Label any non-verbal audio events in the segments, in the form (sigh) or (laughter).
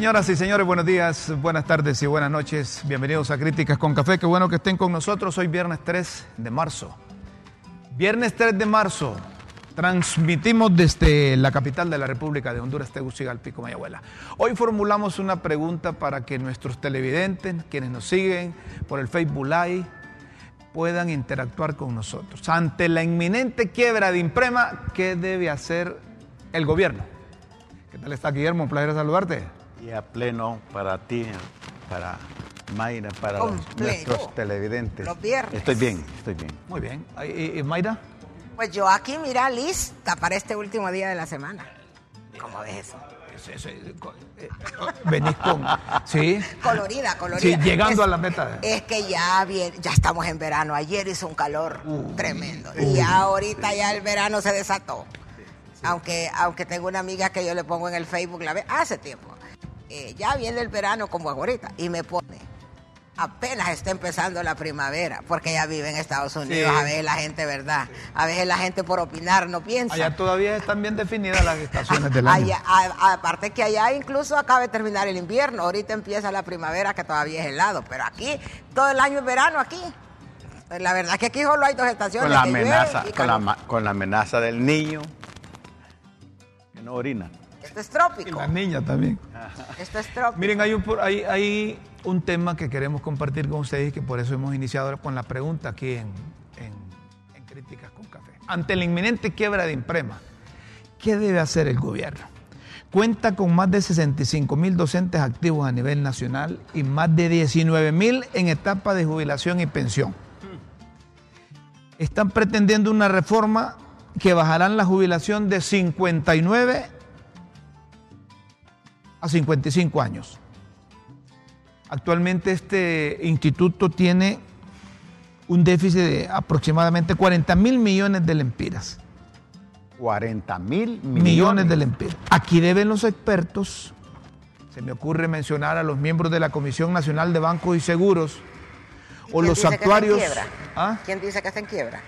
Señoras y señores, buenos días, buenas tardes y buenas noches. Bienvenidos a Críticas con Café. Qué bueno que estén con nosotros. Hoy viernes 3 de marzo. Viernes 3 de marzo. Transmitimos desde la capital de la República de Honduras, Tegucigalpa, Mayagüela. Hoy formulamos una pregunta para que nuestros televidentes, quienes nos siguen por el Facebook Live, puedan interactuar con nosotros. Ante la inminente quiebra de Imprema, ¿qué debe hacer el gobierno? ¿Qué tal está Guillermo? Un placer saludarte. Y a pleno para ti, para Mayra, para los- nuestros televidentes. Los viernes. Estoy bien, estoy bien. Muy bien. ¿Y, y- y Mayra? Pues yo aquí, mira, lista para este último día de la semana. ¿Cómo ves eso? Eh, Venís con... Sí. Colorida, colorida. Sí, llegando Es- a la meta. Es que ya bien, ya estamos en verano. Ayer hizo un calor Uh. tremendo. Y ya ahorita ya el verano se desató. Aunque, aunque tengo una amiga que yo le pongo en el Facebook, la ve hace tiempo. Eh, ya viene el verano como ahorita. Y me pone. Apenas está empezando la primavera, porque ella vive en Estados Unidos. Sí. A veces la gente, ¿verdad? A veces la gente por opinar no piensa. Allá todavía están bien definidas las estaciones del año. Allá- a- aparte que allá incluso acaba de terminar el invierno, ahorita empieza la primavera que todavía es helado, pero aquí todo el año es verano aquí. La verdad que aquí solo hay dos estaciones. Con la que amenaza, con la, con la amenaza del niño que no orina. Esto es Y trópico. la niña también. Esto es trópico. Miren, hay un, por- hay, hay un tema que queremos compartir con ustedes y que por eso hemos iniciado con la pregunta aquí en, en- en Críticas con Café. Ante la inminente quiebra de Imprema, ¿qué debe hacer el gobierno? Cuenta con más de 65 mil docentes activos a nivel nacional y más de 19 mil en etapa de jubilación y pensión. Están pretendiendo una reforma que bajarán la jubilación de 59 a 55 años. Actualmente este instituto tiene un déficit de aproximadamente 40 mil millones de lempiras. 40 mil Millones, millones. de lempiras. Aquí deben los expertos, se me ocurre mencionar a los miembros de la Comisión Nacional de Bancos y Seguros o ¿Quién los dice que está en actuarios. quiebra? ¿Ah? ¿Quién dice que está en quiebra?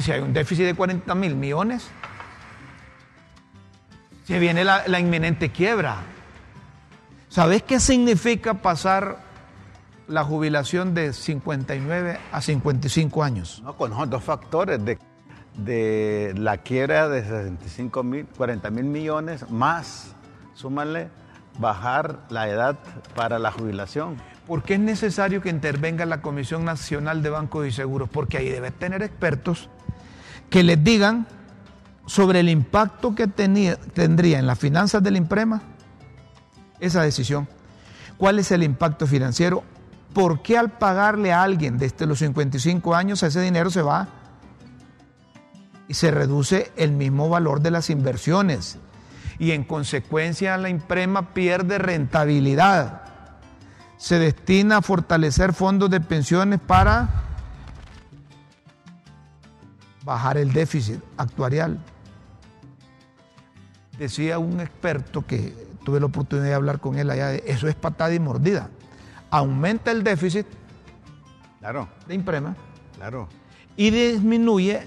Si hay un déficit de 40 mil millones, se viene la, la inminente quiebra. ¿Sabes qué significa pasar la jubilación de 59 a 55 años? No, con dos factores de, de la quiebra de 65 mil, 40 mil millones, más, súmale, bajar la edad para la jubilación. ¿Por qué es necesario que intervenga la Comisión Nacional de Bancos y Seguros? Porque ahí debe tener expertos que les digan sobre el impacto que tenía- tendría en las finanzas del Imprema esa decisión. ¿Cuál es el impacto financiero? ¿Por qué al pagarle a alguien desde los 55 años ese dinero se va y se reduce el mismo valor de las inversiones? Y en consecuencia la Imprema pierde rentabilidad se destina a fortalecer fondos de pensiones para bajar el déficit actuarial. Decía un experto que tuve la oportunidad de hablar con él allá, de, eso es patada y mordida. Aumenta el déficit Claro, de imprema claro. y disminuye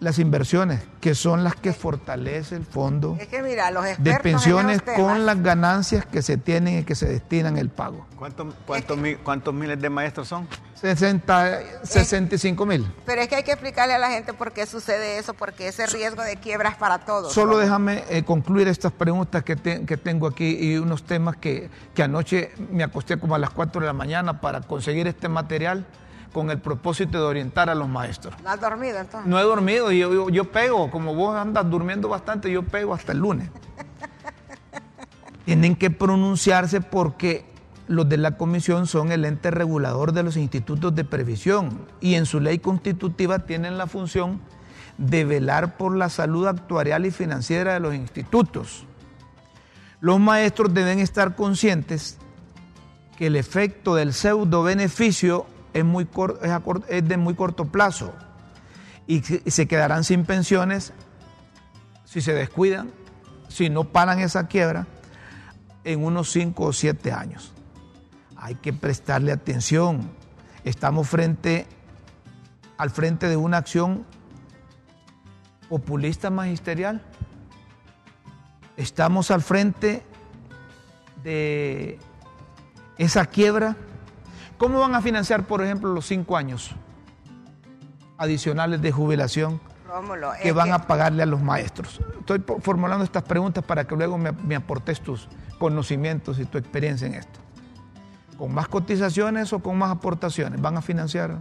las inversiones, que son las que fortalece el fondo Es que mira, los expertos de en pensiones temas- con las ganancias que se tienen y que se destinan el pago. ¿Cuántos, cuántos, mi- cuántos miles de maestros son? 60, 65 mil. Pero es que hay que explicarle a la gente por qué sucede eso, porque ese riesgo de quiebra es para todos. Solo ¿no? déjame eh, concluir estas preguntas que, te- que tengo aquí y unos temas que, que anoche me acosté como a las 4 de la mañana para conseguir este material con el propósito de orientar a los maestros. ¿No has dormido entonces? No he dormido y yo, yo, yo pego, como vos andas durmiendo bastante, yo pego hasta el lunes. Tienen que pronunciarse porque los de la comisión son el ente regulador de los institutos de previsión y en su ley constitutiva tienen la función de velar por la salud actuarial y financiera de los institutos. Los maestros deben estar conscientes que el efecto del pseudo beneficio es, muy cor- es, de muy corto plazo y se quedarán sin pensiones si se descuidan, si no paran esa quiebra en unos 5 o 7 años. Hay que prestarle atención. Estamos frente al frente de una acción populista magisterial. Estamos al frente de esa quiebra, ¿cómo van a financiar, por ejemplo, los cinco años adicionales de jubilación que van a pagarle a los maestros? Estoy formulando estas preguntas para que luego me, me aportes tus conocimientos y tu experiencia en esto. ¿Con más cotizaciones o con más aportaciones? ¿Van a financiar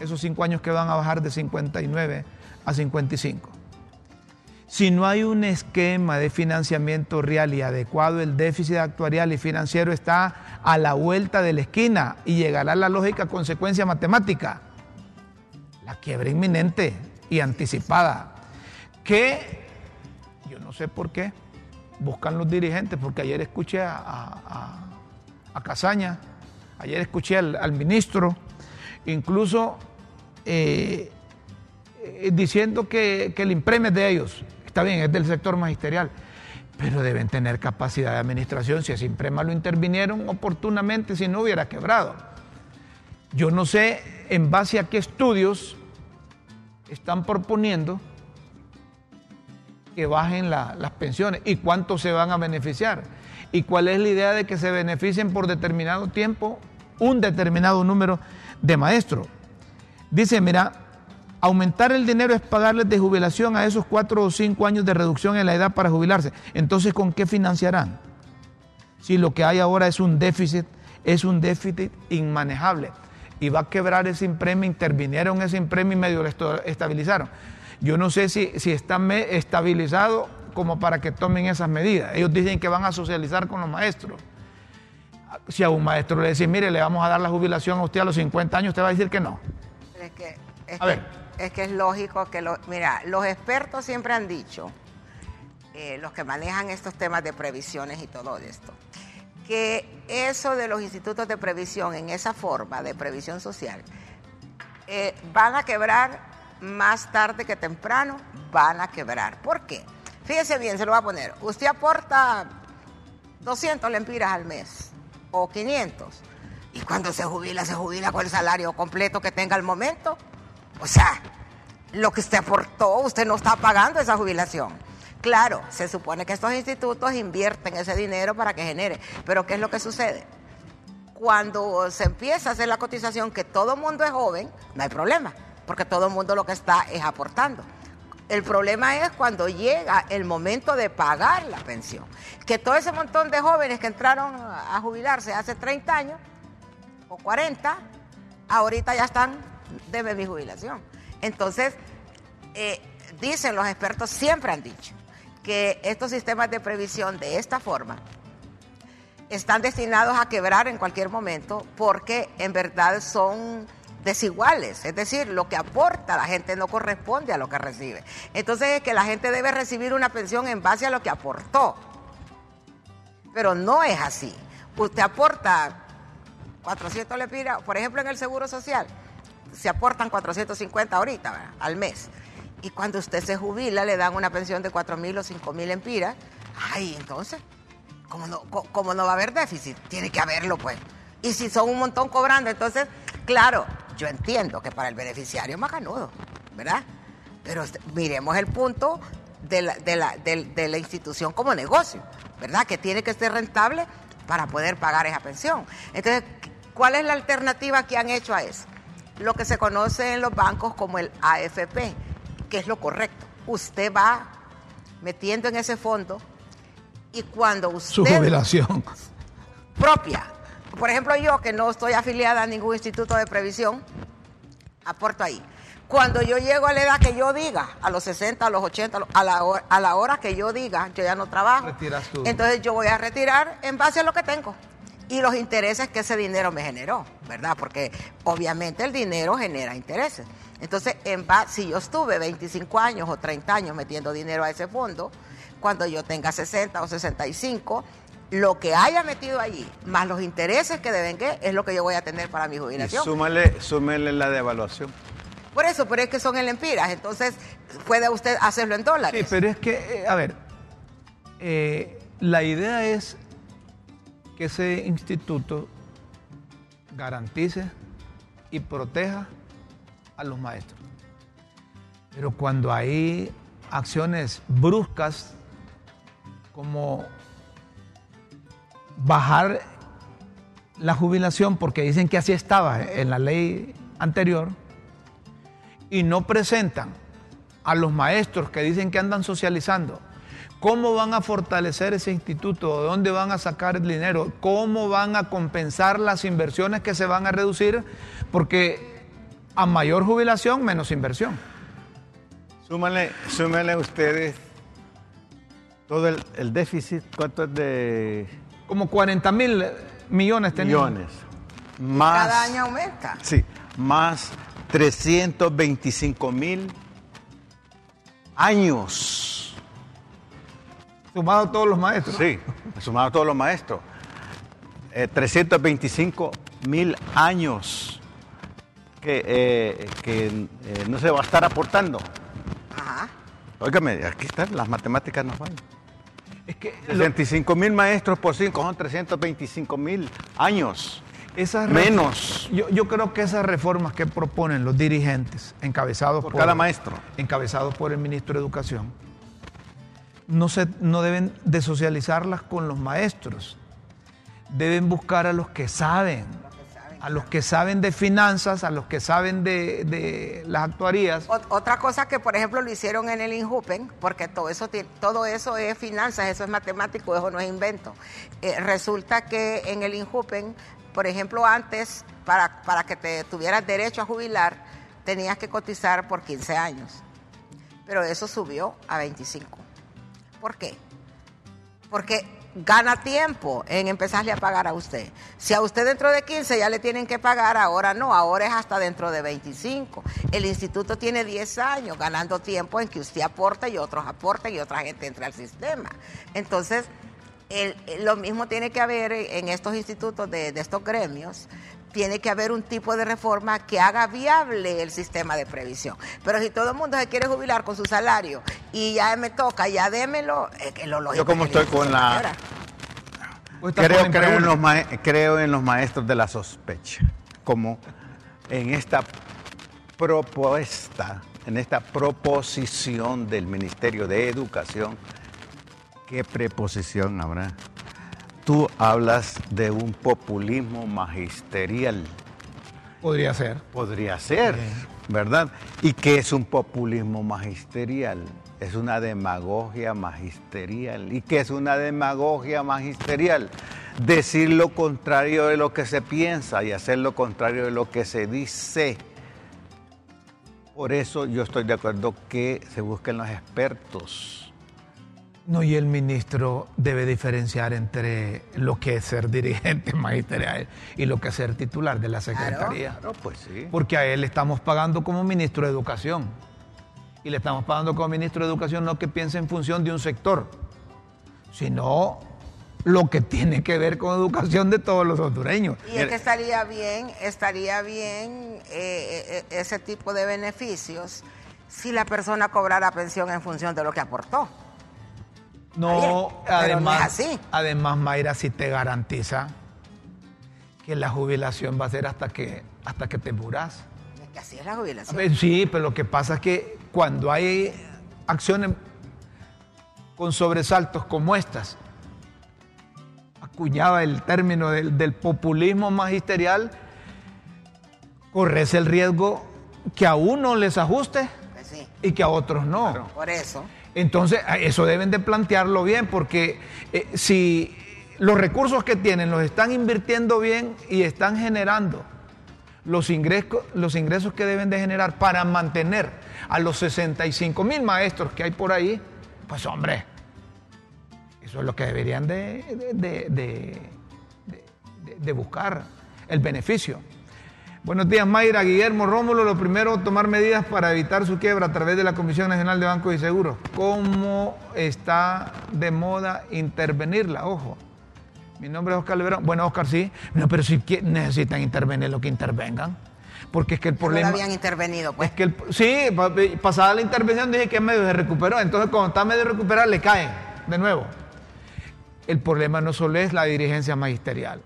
esos cinco años que van a bajar de 59 a 55? Si no hay un esquema de financiamiento real y adecuado, el déficit actuarial y financiero está a la vuelta de la esquina y llegará la lógica consecuencia matemática, la quiebra inminente y anticipada, que yo no sé por qué buscan los dirigentes, porque ayer escuché a, Casaña, ayer escuché al, ministro, incluso eh, eh, diciendo que, el impreme es de ellos. Está bien, es del sector magisterial, pero deben tener capacidad de administración. Si a Simprema lo intervinieron oportunamente, si no hubiera quebrado. Yo no sé en base a qué estudios están proponiendo que bajen las pensiones y cuánto se van a beneficiar. Y cuál es la idea de que se beneficien por determinado tiempo un determinado número de maestros. Dice, mira, Aumentar el dinero es pagarles de jubilación a esos cuatro o cinco años de reducción en la edad para jubilarse. Entonces, ¿con qué financiarán? Si lo que hay ahora es un déficit, es un déficit inmanejable. Y va a quebrar ese impremio, intervinieron ese impremio y medio lo estabilizaron. Yo no sé si, si está estabilizado como para que tomen esas medidas. Ellos dicen que van a socializar con los maestros. Si a un maestro le dicen, mire, le vamos a dar la jubilación a usted a los 50 años, usted va a decir que no. Es que, a ver es que es lógico que, lo, mira, los expertos siempre han dicho, eh, los que manejan estos temas de previsiones y todo esto, que eso de los institutos de previsión en esa forma de previsión social eh, van a quebrar más tarde que temprano, van a quebrar. ¿Por qué? Fíjese bien, se lo va a poner. Usted aporta 200 lempiras al mes o 500 y cuando se jubila, se jubila con el salario completo que tenga al momento o sea, lo que usted aportó, usted no está pagando esa jubilación. Claro, se supone que estos institutos invierten ese dinero para que genere, pero ¿qué es lo que sucede? Cuando se empieza a hacer la cotización, que todo el mundo es joven, no hay problema, porque todo el mundo lo que está es aportando. El problema es cuando llega el momento de pagar la pensión. Que todo ese montón de jóvenes que entraron a jubilarse hace 30 años o 40, ahorita ya están debe mi jubilación. Entonces, eh, dicen los expertos, siempre han dicho, que estos sistemas de previsión de esta forma están destinados a quebrar en cualquier momento porque en verdad son desiguales, es decir, lo que aporta la gente no corresponde a lo que recibe. Entonces es que la gente debe recibir una pensión en base a lo que aportó, pero no es así. Usted aporta 400 lempiras, por ejemplo en el Seguro Social, se aportan 450 ahorita al mes. Y cuando usted se jubila le dan una pensión de 4 mil o 5 mil empiras. Ay, entonces, ¿cómo no, ¿cómo no va a haber déficit? Tiene que haberlo, pues. Y si son un montón cobrando, entonces, claro, yo entiendo que para el beneficiario es más ganudo, ¿verdad? Pero este, miremos el punto de la, de, la, de la institución como negocio, ¿verdad? Que tiene que ser rentable para poder pagar esa pensión. Entonces, ¿cuál es la alternativa que han hecho a eso? Lo que se conoce en los bancos como el AFP, que es lo correcto. Usted va metiendo en ese fondo y cuando usted... Su jubilación. Propia. Por ejemplo, yo que no estoy afiliada a ningún instituto de previsión, aporto ahí. Cuando yo llego a la edad que yo diga, a los 60, a los 80, a la hora, a la hora que yo diga, yo ya no trabajo. Entonces yo voy a retirar en base a lo que tengo y los intereses que ese dinero me generó, ¿verdad? Porque obviamente el dinero genera intereses. Entonces, en si yo estuve 25 años o 30 años metiendo dinero a ese fondo, cuando yo tenga 60 o 65, lo que haya metido allí, más los intereses que devengué, es lo que yo voy a tener para mi jubilación. Y súmale, súmale la devaluación. Por eso, pero es que son en lempiras, entonces puede usted hacerlo en dólares. Sí, pero es que, eh, a ver, eh, la idea es que ese instituto garantice y proteja a los maestros. Pero cuando hay acciones bruscas como bajar la jubilación porque dicen que así estaba en la ley anterior y no presentan a los maestros que dicen que andan socializando, ¿cómo van a fortalecer ese instituto? ¿De dónde van a sacar el dinero? ¿Cómo van a compensar las inversiones que se van a reducir? Porque a mayor jubilación, menos inversión. Súmale, súmale ustedes todo el, déficit, ¿cuánto es de...? Como 40 mil millones tenemos. Millones. Más, Cada año aumenta. Sí, más 325 mil años. Sumado a todos los maestros. Sí, sumado a todos los maestros. 325 eh, mil años que, eh, que eh, no se va a estar aportando. Ajá. Óigame, aquí están, las matemáticas nos van. Es que 65 mil maestros por 5 son 325 mil años. Esas Menos. Yo, creo que esas reformas que proponen los dirigentes, encabezados por, cada maestro, encabezados por el ministro de Educación, no, se, no deben de socializarlas con los maestros. Deben buscar a los que saben, a los que saben de finanzas, a los que saben de, las actuarías. Otra cosa que, por ejemplo, lo hicieron en el INJUPEN, porque todo eso, todo eso es finanzas, eso es matemático, eso no es invento. Eh, resulta que en el INJUPEN por ejemplo, antes, para, para que te tuvieras derecho a jubilar, tenías que cotizar por 15 años. Pero eso subió a 25. ¿Por qué? Porque gana tiempo en empezarle a pagar a usted. Si a usted dentro de 15 ya le tienen que pagar, ahora no, ahora es hasta dentro de 25. El instituto tiene 10 años ganando tiempo en que usted aporte y otros aporten y otra gente entre al sistema. Entonces, lo mismo tiene que haber en estos institutos de, estos gremios, tiene que haber un tipo de reforma que haga viable el sistema de previsión. Pero si todo el mundo se quiere jubilar con su salario y ya me toca, ya démelo, que lo lógico. Yo como estoy con la... Creo, creo, en los creo en los maestros de la sospecha, como en esta propuesta, en esta proposición del Ministerio de Educación ¿Qué preposición habrá? Tú hablas de un populismo magisterial. Podría ser. Podría ser, ¿verdad? ¿Y qué es un populismo magisterial? Es una demagogia magisterial. ¿Y qué es una demagogia magisterial? Decir lo contrario de lo que se piensa y hacer lo contrario de lo que se dice. Por eso yo estoy de acuerdo que se busquen los expertos no, y el ministro debe diferenciar entre lo que es ser dirigente (laughs) magisterial y lo que es ser titular de la Secretaría. Claro, pues sí. Porque a él le estamos pagando como ministro de Educación. Y le estamos pagando como ministro de Educación no que piense en función de un sector, sino lo que tiene que ver con educación de todos los hondureños. Y es que estaría bien, estaría bien eh, eh, ese tipo de beneficios si la persona cobrara pensión en función de lo que aportó. No, además, además Mayra sí te garantiza que la jubilación va a ser hasta que, hasta que te muras. Es que así es la jubilación. sí, pero lo que pasa es que cuando hay acciones con sobresaltos como estas, acuñaba el término del, populismo magisterial, corres el riesgo que a uno les ajuste pues y que a otros no. Por eso. Entonces, eso deben de plantearlo bien, porque eh, si los recursos que tienen los están invirtiendo bien y están generando los ingresos, los ingresos que deben de generar para mantener a los 65 mil maestros que hay por ahí, pues hombre, eso es lo que deberían de buscar, el beneficio. Buenos días, Mayra, Guillermo, Rómulo. Lo primero, tomar medidas para evitar su quiebra a través de la Comisión Nacional de Bancos y Seguros. ¿Cómo está de moda intervenirla? Ojo. Mi nombre es Oscar Leverón. Bueno, Oscar, sí. No, pero si necesitan intervenir, lo que intervengan. Porque es que el problema. No habían intervenido, pues. Es que sí, pasada la intervención dije que medio se recuperó. Entonces, cuando está medio recuperado, le caen de nuevo. El problema no solo es la dirigencia magisterial.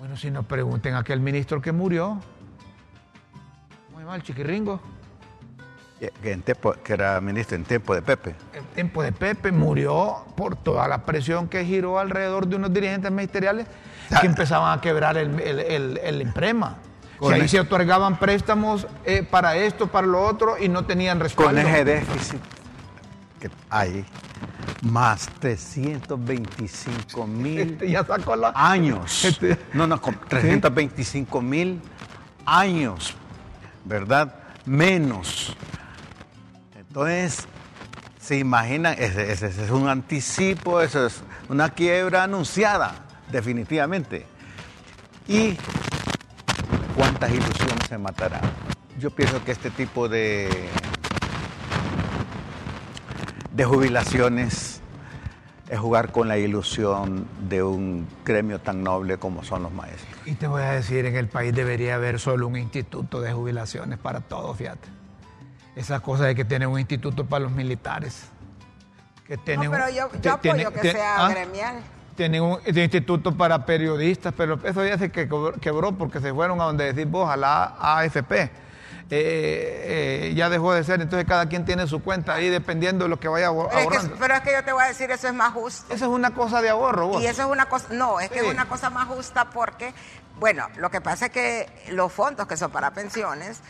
Bueno, si nos pregunten a aquel ministro que murió, muy mal, chiquirringo. Que, en que era ministro en tiempo de Pepe. En tiempo de Pepe murió por toda la presión que giró alrededor de unos dirigentes ministeriales que empezaban a quebrar el, el, el, imprema. O ahí se otorgaban préstamos eh, para esto, para lo otro y no tenían respaldo. Con ese déficit que hay, más 325 (laughs) mil este años. Este... No, no, 325 mil años, ¿verdad? Menos. Entonces, se imaginan, ese, ese, es un anticipo, eso es una quiebra anunciada, definitivamente. ¿Y cuántas ilusiones se matarán? Yo pienso que este tipo de, de jubilaciones es jugar con la ilusión de un gremio tan noble como son los maestros. Y te voy a decir, en el país debería haber solo un instituto de jubilaciones para todos, fíjate. Esa cosa de que tienen un instituto para los militares. Que tienen no, pero yo, apoyo que sea ¿ah? gremial. Tienen un instituto para periodistas, pero eso ya se quebró porque se fueron a donde decís vos, a la AFP. Eh, eh, ya dejó de ser, entonces cada quien tiene su cuenta ahí dependiendo de lo que vaya ahorrando. pero es que yo te voy a decir, eso es más justo. Eso es una cosa de ahorro, vos. Y eso es una cosa, no, es que es una cosa más justa porque, bueno, lo que pasa es que los fondos que son para pensiones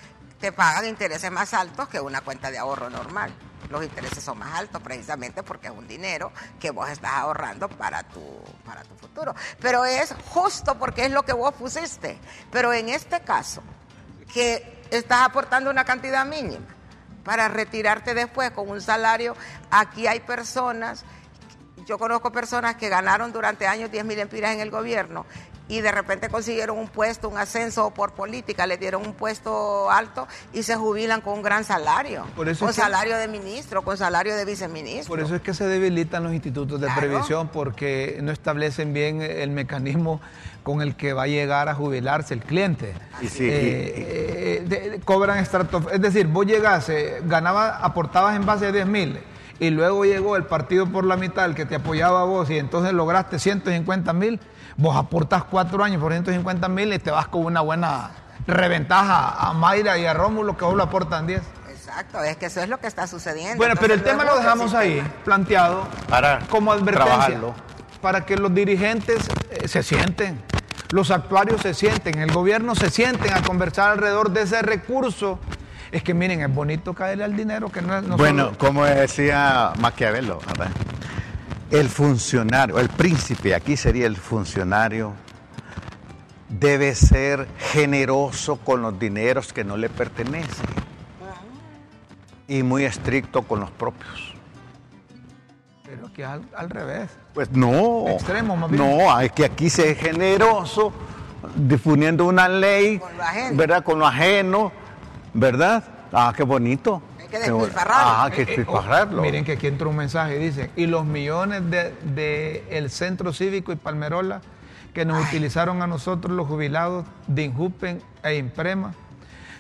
te pagan intereses más altos que una cuenta de ahorro normal. Los intereses son más altos precisamente porque es un dinero que vos estás ahorrando para tu, para tu futuro. Pero es justo porque es lo que vos pusiste. Pero en este caso, que estás aportando una cantidad mínima para retirarte después con un salario. Aquí hay personas, yo conozco personas que ganaron durante años 10 mil empiras en el gobierno y de repente consiguieron un puesto, un ascenso por política, le dieron un puesto alto y se jubilan con un gran salario. con salario de ministro, con salario de viceministro. Por eso es que se debilitan los institutos de previsión porque no establecen bien el mecanismo con el que va a llegar a jubilarse el cliente. Y sí, eh, eh, cobran estrato, es decir, vos llegás, ganabas, aportabas en base a 10 mil y luego llegó el partido por la mitad, el que te apoyaba a vos y entonces lograste 150 mil Vos aportas cuatro años por 150 mil y te vas con una buena reventaja a Mayra y a Rómulo que vos lo aportan 10. Exacto, es que eso es lo que está sucediendo. Bueno, pero el tema lo dejamos ahí, planteado para como advertencia. Para que los dirigentes eh, se sienten, los actuarios se sienten, el gobierno se sienten a conversar alrededor de ese recurso. Es que miren, es bonito caerle al dinero que no es. bueno, como decía Maquiavelo, ¿verdad? El funcionario, el príncipe, aquí sería el funcionario, debe ser generoso con los dineros que no le pertenecen y muy estricto con los propios. Pero aquí al, al revés. Pues no. Extremo, más bien. No, es que aquí se es generoso difundiendo una ley, ¿verdad? Con lo ajeno, ¿verdad? Ah, qué bonito que Ah, que despilfarrarlo. miren que aquí entra un mensaje, dice, y los millones del de, el Centro Cívico y Palmerola que nos utilizaron a nosotros los jubilados de Injupen e Imprema.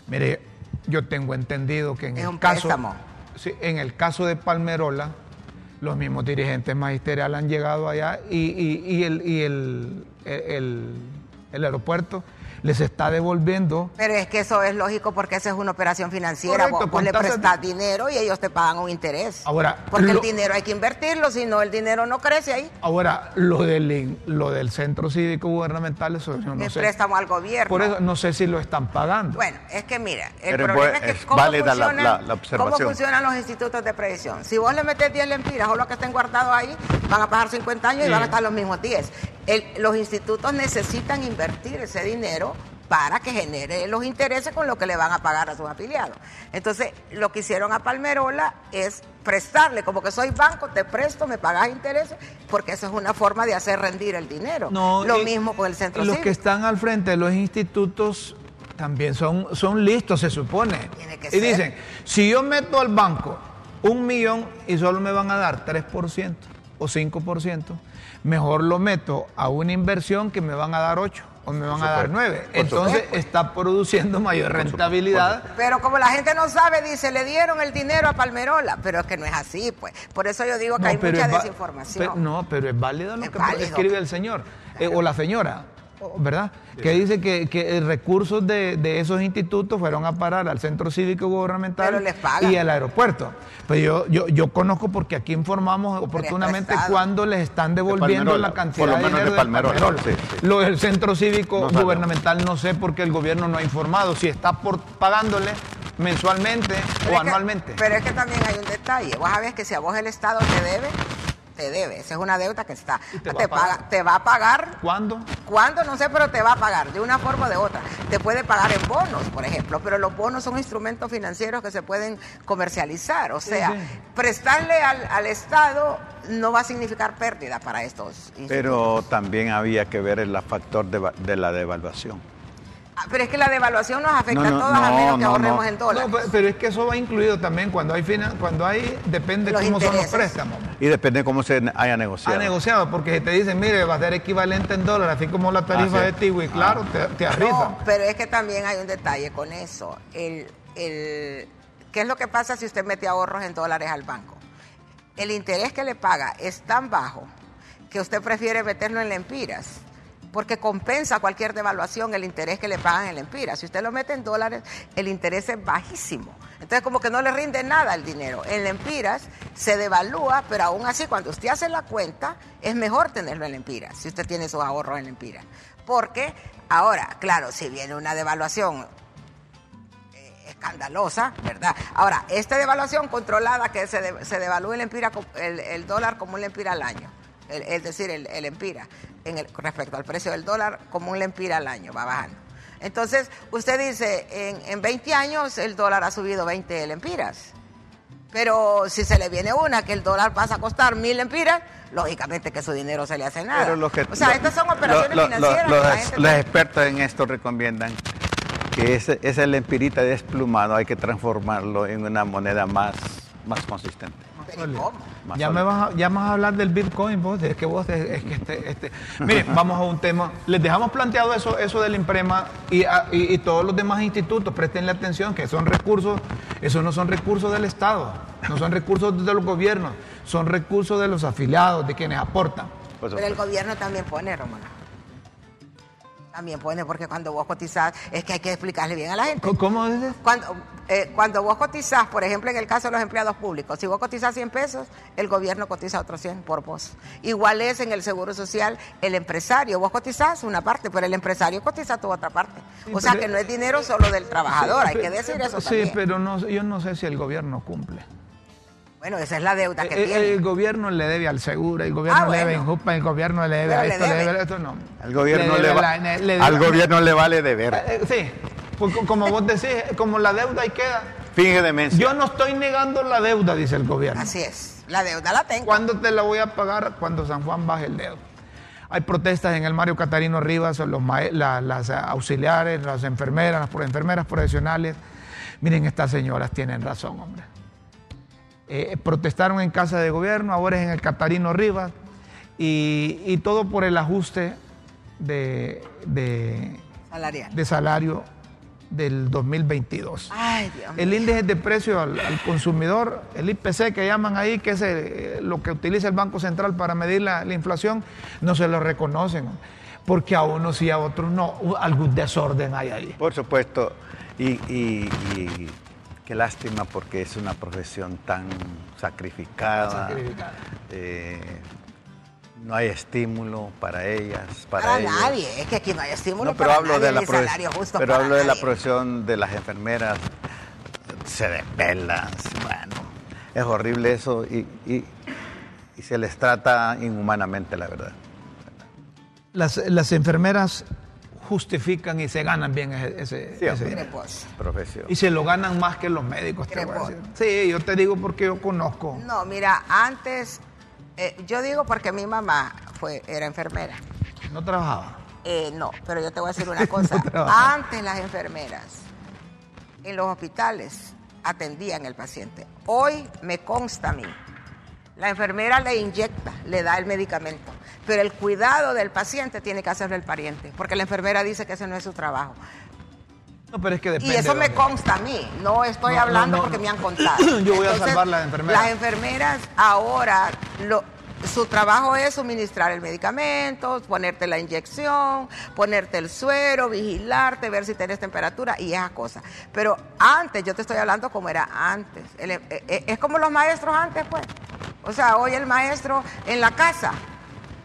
Mire, yo tengo entendido que en el caso en el caso de Palmerola, los mismos dirigentes magisteriales han llegado allá y, el, y el, el aeropuerto les está devolviendo. Pero es que eso es lógico porque esa es una operación financiera. vos, le prestas dinero y ellos te pagan un interés. Ahora, porque el dinero hay que invertirlo, si no el dinero no crece ahí. Ahora, lo del, lo del centro cívico gubernamental, eso yo no el préstamo al gobierno. Por eso no sé si lo están pagando. Bueno, es que mira, el problema es que cómo, funcionan, cómo funcionan los institutos de previsión. Si vos le metes 10 lempiras o los que estén guardados ahí, van a pagar 50 años y van a estar los mismos 10 los institutos necesitan invertir ese dinero para que genere los intereses con lo que le van a pagar a sus afiliados. Entonces, lo que hicieron a Palmerola es prestarle, como que soy banco, te presto, me pagas intereses, porque eso es una forma de hacer rendir el dinero. lo mismo con el centro Los que están al frente de los institutos también son, son listos, se supone. y dicen, si yo meto al banco un millón y solo me van a dar 3% o 5%, mejor lo meto a una inversión que me van a dar 8 o me van a dar 9. Entonces está produciendo mayor rentabilidad. Pero como la gente no sabe, dice, le dieron el dinero a Palmerola, pero es que no es así, pues. Por eso yo digo que hay mucha desinformación. no, pero es válido lo que escribe el señor eh, o la señora. ¿Verdad? Que dice que, que recursos de, de, esos institutos fueron a parar al centro cívico gubernamental y al aeropuerto. Pues yo, yo, yo conozco porque aquí informamos oportunamente cuando les están devolviendo la cantidad de dinero de Lo del centro cívico gubernamental no sé porque el gobierno no ha informado. Si está por pagándole mensualmente o anualmente. pero es que también hay un detalle. Vos sabés que si a vos el Estado te debe, te debe. Esa es una deuda que está. Te, va paga, te, va a pagar. ¿Cuándo? ¿Cuándo? No sé, pero te va a pagar de una forma o de otra. Te puede pagar en bonos, por ejemplo, pero los bonos son instrumentos financieros que se pueden comercializar. O sea, prestarle al, al, Estado no va a significar pérdida para estos. Pero también había que ver el factor de, de la devaluación. Pero es que la devaluación nos afecta a todos a menos que ahorremos en dólares. pero es que eso va incluido también cuando hay cuando hay depende cómo son los préstamos. Y depende cómo se haya negociado. Ha negociado, porque te dicen, mire, va a ser equivalente en dólares, así como la tarifa de Tiwi, claro, te, te arriesga. pero es que también hay un detalle con eso. El, el, ¿Qué es lo que pasa si usted mete ahorros en dólares al banco? El interés que le paga es tan bajo que usted prefiere meterlo en lempiras porque compensa cualquier devaluación el interés que le pagan en la empira. Si usted lo mete en dólares, el interés es bajísimo. Entonces como que no le rinde nada el dinero. En Lempiras se devalúa, pero aún así cuando usted hace la cuenta, es mejor tenerlo en Lempiras, si usted tiene sus ahorros en Lempiras. Porque ahora, claro, si viene una devaluación eh, escandalosa, ¿verdad? Ahora, esta devaluación controlada que se, se devalúe el, empira, el, dólar como un empira al año, es decir, el, el empira, en el, respecto al precio del dólar, como un lempira al año, va bajando. Entonces, usted dice, en, en 20 años el dólar ha subido 20 lempiras. Pero si se le viene una que el dólar pasa a costar mil lempiras, lógicamente que su dinero se le hace nada. o sea, estas son operaciones financieras. los, expertos en esto recomiendan que ese, ese lempirita desplumado hay que transformarlo en una moneda más, más consistente. Ya me, vas a, ya vas a hablar del Bitcoin, vos, es que vos, es, que este, este. Miren, (laughs) vamos a un tema. Les dejamos planteado eso, eso del IMPREMA y, y, todos los demás institutos, prestenle atención, que son recursos, esos no son recursos del Estado, no son recursos de los gobiernos, son recursos de los afiliados, de quienes aportan. Pero el gobierno también pone, Romano. También pone, porque cuando vos cotizás, es que hay que explicarle bien a la gente. ¿Cómo dices? Cuando, eh, cuando vos cotizás, por ejemplo, en el caso de los empleados públicos, si vos cotizás 100 pesos, el gobierno cotiza otros 100 por vos. Igual es en el seguro social el empresario. Vos cotizás una parte, pero el empresario cotiza tu otra parte. o sea que no es dinero solo del trabajador, hay que decir eso también. Sí, pero no, yo no sé si el gobierno cumple. Bueno, esa es la deuda que eh, eh, tiene. El gobierno le debe al seguro, el gobierno ah, le debe en Jupa, el gobierno le debe a esto, le debe a esto, no. Al gobierno le, va, al gobierno le vale deber. Eh, sí, pues, como vos decís, como la deuda ahí queda. Finge demencia. Yo no estoy negando la deuda, dice el gobierno. Así es, la deuda la tengo. ¿Cuándo te la voy a pagar? Cuando San Juan baje el dedo. Hay protestas en el Mario Catarino Rivas, los las auxiliares, las enfermeras, las enfermeras profesionales. Miren, estas señoras tienen razón, hombre. Eh, protestaron en Casa de Gobierno, ahora es en el Catarino Rivas, y, todo por el ajuste de, de, de salario del 2022. el índice de precio al, consumidor, el IPC que llaman ahí, que es lo que utiliza el Banco Central para medir la, inflación, no se lo reconocen, porque a unos y a otros no, algún desorden hay ahí. Por supuesto, y Qué lástima porque es una profesión tan sacrificada. Eh, no hay estímulo para ellas, para, para nadie. Es que aquí no hay estímulo pero para hablo nadie, de la salario justo Pero hablo de la profesión de las enfermeras. Se desvelan, bueno, es horrible eso y, y, se les trata inhumanamente, la verdad. Las, las enfermeras justifican y se ganan bien ese, ese, profesión. Y se lo ganan más que los médicos. Te Sí, yo te digo porque yo conozco. No, mira, antes, eh, yo digo porque mi mamá fue, era enfermera. ¿No trabajaba? Eh, no, pero yo te voy a decir una (laughs) cosa. antes las enfermeras en los hospitales atendían al paciente. Hoy me consta a mí la enfermera le inyecta, le da el medicamento, pero el cuidado del paciente tiene que hacerlo el pariente, porque la enfermera dice que ese no es su trabajo. No, pero es que Y eso me consta a mí, no estoy hablando porque me han contado. (clears throat) Yo voy a salvar a las enfermeras. Las enfermeras ahora, lo, su trabajo es suministrar el medicamento, ponerte la inyección, ponerte el suero, vigilarte, ver si tienes temperatura y esas cosas. Pero antes, yo te estoy hablando como era antes. Eh, eh, es como los maestros antes, pues. O sea, hoy el maestro en la casa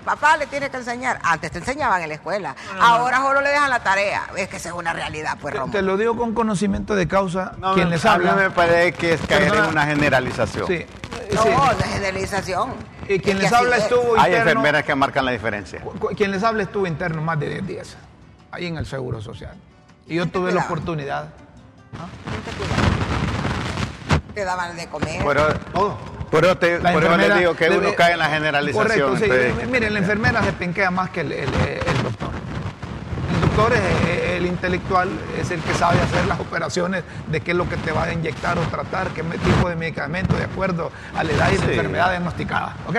papá le tiene que enseñar. Antes te enseñaban en la escuela. Ahora solo le dejan la tarea. Es que esa es una realidad, pues, Te, lo digo con conocimiento de causa. No, quien les habla. me parece que es caer en una generalización. Sí. No, de generalización. Y quien les habla estuvo Hay enfermeras que marcan la diferencia. Quien les habla estuvo interno más de 10 días. Ahí en el Seguro Social. Y yo tuve la oportunidad. Te daban de comer. Pero, por eso, te, les digo que uno cae en la generalización. Correcto, sí. Miren, la enfermera se penquea más que el, doctor. El doctor es el intelectual, es el que sabe hacer las operaciones de qué es lo que te va a inyectar o tratar, qué tipo de medicamento de acuerdo a la edad y la enfermedad diagnosticada. ¿ok?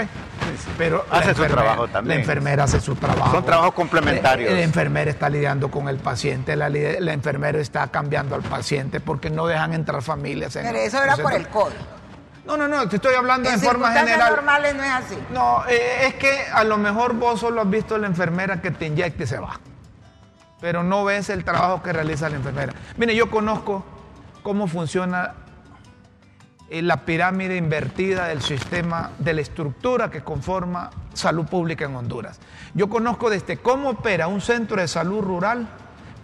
Pero hace su trabajo también. La enfermera hace su trabajo. Son trabajos complementarios. La, enfermera está lidiando con el paciente, la, enfermera está cambiando al paciente porque no dejan entrar familias. Pero eso era por el COVID. No, no, no, te estoy hablando en, forma general. normales no es así. No, eh, es que a lo mejor vos solo has visto a la enfermera que te inyecta y se va. Pero no ves el trabajo que realiza la enfermera. Mire, yo conozco cómo funciona eh, la pirámide invertida del sistema, de la estructura que conforma salud pública en Honduras. Yo conozco desde cómo opera un centro de salud rural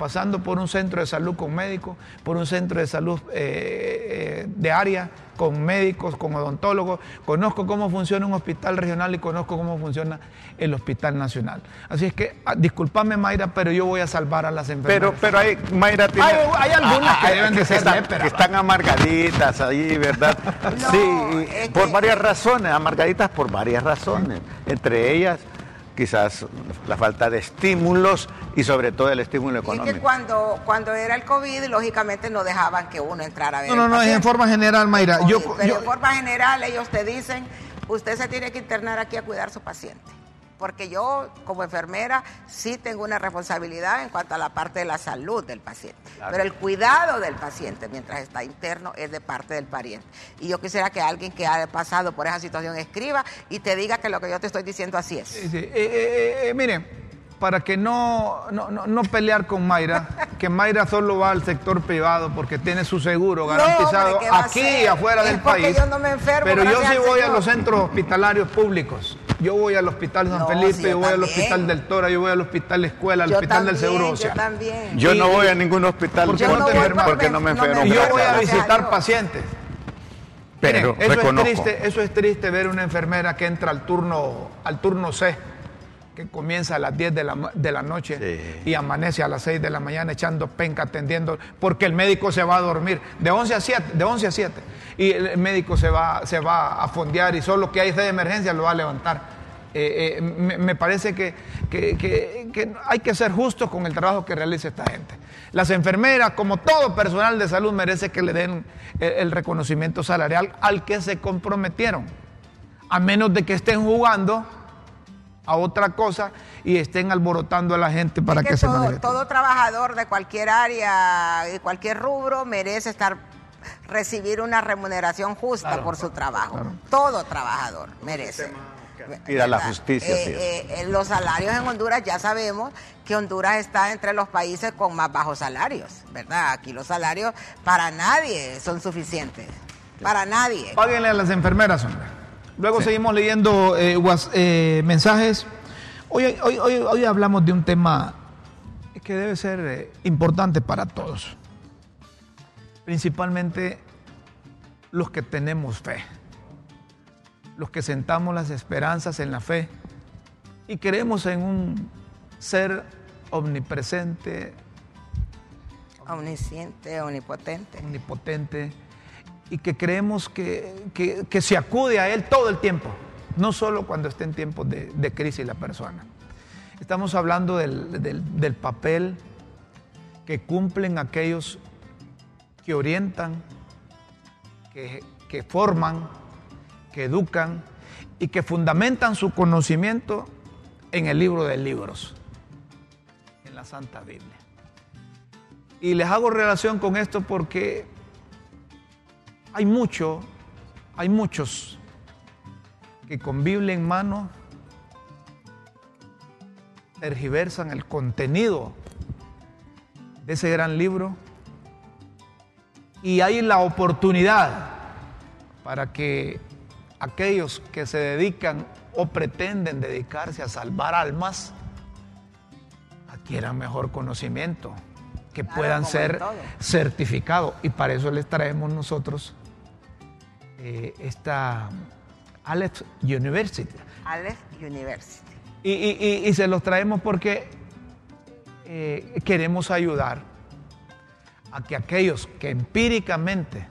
pasando por un centro de salud con médicos, por un centro de salud eh, de área con médicos, con odontólogos, conozco cómo funciona un hospital regional y conozco cómo funciona el hospital nacional. Así es que, ah, discúlpame Mayra, pero yo voy a salvar a las enfermeras. Pero, pero hay, Mayra tiene... Hay, algunas que deben de ser están, que están amargaditas ahí, ¿verdad? (laughs) sí, por varias razones, amargaditas por varias razones. Entre ellas quizás la falta de estímulos y sobre todo el estímulo económico. Y que cuando, cuando era el COVID, lógicamente no dejaban que uno entrara a ver. No, no, no, es en forma general, Mayra. yo, pero en forma general ellos te dicen, usted se tiene que internar aquí a cuidar a su paciente porque yo como enfermera sí tengo una responsabilidad en cuanto a la parte de la salud del paciente, pero el cuidado del paciente mientras está interno es de parte del pariente. Y yo quisiera que alguien que haya pasado por esa situación escriba y te diga que lo que yo te estoy diciendo así es. Sí, sí. Eh, eh, eh, miren, para que no, no, pelear con Mayra, (laughs) que Mayra solo va al sector privado porque tiene su seguro garantizado aquí y afuera del país. Yo no me enfermo, pero yo sí voy a los centros hospitalarios públicos. Yo voy al Hospital San Felipe, yo, voy al Hospital del Toro, yo voy al Hospital Escuela, al Hospital del Seguro Social. Yo también. Yo no voy a ningún hospital porque no, te porque no me enfermo. yo voy a visitar pacientes. Pero eso es triste, eso es triste ver una enfermera que entra al turno, al turno C que comienza a las 10 de la, de la noche y amanece a las 6 de la mañana echando penca, atendiendo, porque el médico se va a dormir de 11 a 7, de 11 a 7, y el médico se va, se va a fondear y solo que hay de emergencia lo va a levantar. Eh, eh, me, parece que, hay que ser justos con el trabajo que realiza esta gente. Las enfermeras, como todo personal de salud, merece que le den el reconocimiento salarial al que se comprometieron, a menos de que estén jugando a otra cosa y estén alborotando a la gente para que, se todo, todo trabajador de cualquier área y cualquier rubro merece estar recibir una remuneración justa por su trabajo. Todo trabajador merece. Y a la justicia. Eh, eh, eh, los salarios en Honduras ya sabemos que Honduras está entre los países con más bajos salarios, ¿verdad? Aquí los salarios para nadie son suficientes. Para nadie. Páguenle a las enfermeras, hombre. Luego seguimos leyendo eh, eh, mensajes. Hoy, hoy, hoy, hablamos de un tema que debe ser eh, importante para todos. Principalmente los que tenemos fe. Los que sentamos las esperanzas en la fe y creemos en un ser omnipresente. Omnisciente, omnipotente. Omnipotente y que creemos que, se acude a Él todo el tiempo, no solo cuando esté en tiempos de, crisis la persona. Estamos hablando del, papel que cumplen aquellos que orientan, que, que forman, que educan y que fundamentan su conocimiento en el libro de libros, en la Santa Biblia. Y les hago relación con esto porque hay mucho, hay muchos que con Biblia en mano tergiversan el contenido de ese gran libro y hay la oportunidad para que aquellos que se dedican o pretenden dedicarse a salvar almas adquieran mejor conocimiento, que puedan ser certificados. Y para eso les traemos nosotros eh, esta Aleph University. Aleph University. Y, se los traemos porque eh, queremos ayudar a que aquellos que empíricamente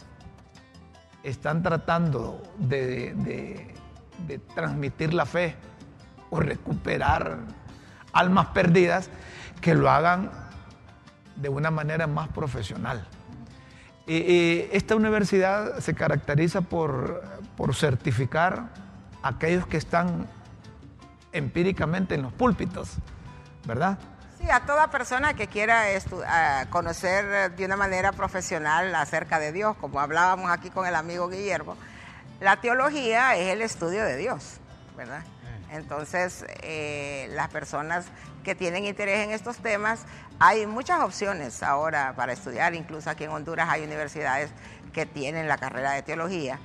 están tratando de, transmitir la fe o recuperar almas perdidas, que lo hagan de una manera más profesional. Y, esta universidad se caracteriza por, por certificar a aquellos que están empíricamente en los púlpitos, ¿verdad? Sí, a toda persona que quiera conocer de una manera profesional acerca de Dios, como hablábamos aquí con el amigo Guillermo, la teología es el estudio de Dios, ¿verdad? Entonces, eh, las personas que tienen interés en estos temas, hay muchas opciones ahora para estudiar, incluso aquí en Honduras hay universidades que tienen la carrera de teología.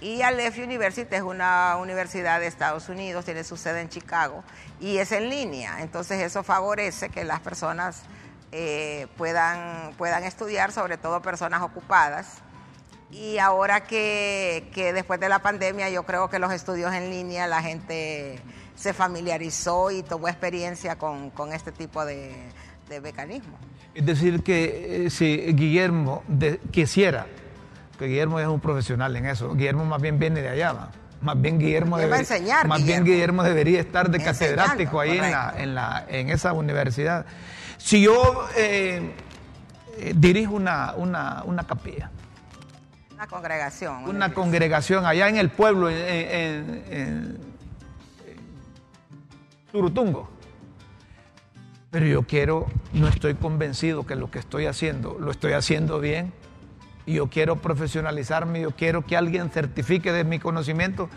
Y Aleph University es una universidad de Estados Unidos, tiene su sede en Chicago y es en línea. Entonces eso favorece que las personas eh, puedan, puedan estudiar, sobre todo personas ocupadas. Y ahora que, después de la pandemia yo creo que los estudios en línea la gente se familiarizó y tomó experiencia con, este tipo de, mecanismos. Es decir, que eh, si Guillermo quisiera Guillermo es un profesional en eso. Guillermo más bien viene de allá. Más bien Guillermo, debería, enseñar, más bien Guillermo debería estar de catedrático ahí en, la, en, esa universidad. Si yo eh, eh, dirijo una, una, capilla, una congregación. Una, congregación allá en el pueblo, en, en, Turutungo. Pero yo quiero, no estoy convencido que lo que estoy haciendo, lo estoy haciendo bien y yo quiero profesionalizarme, yo quiero que alguien certifique de mi conocimiento,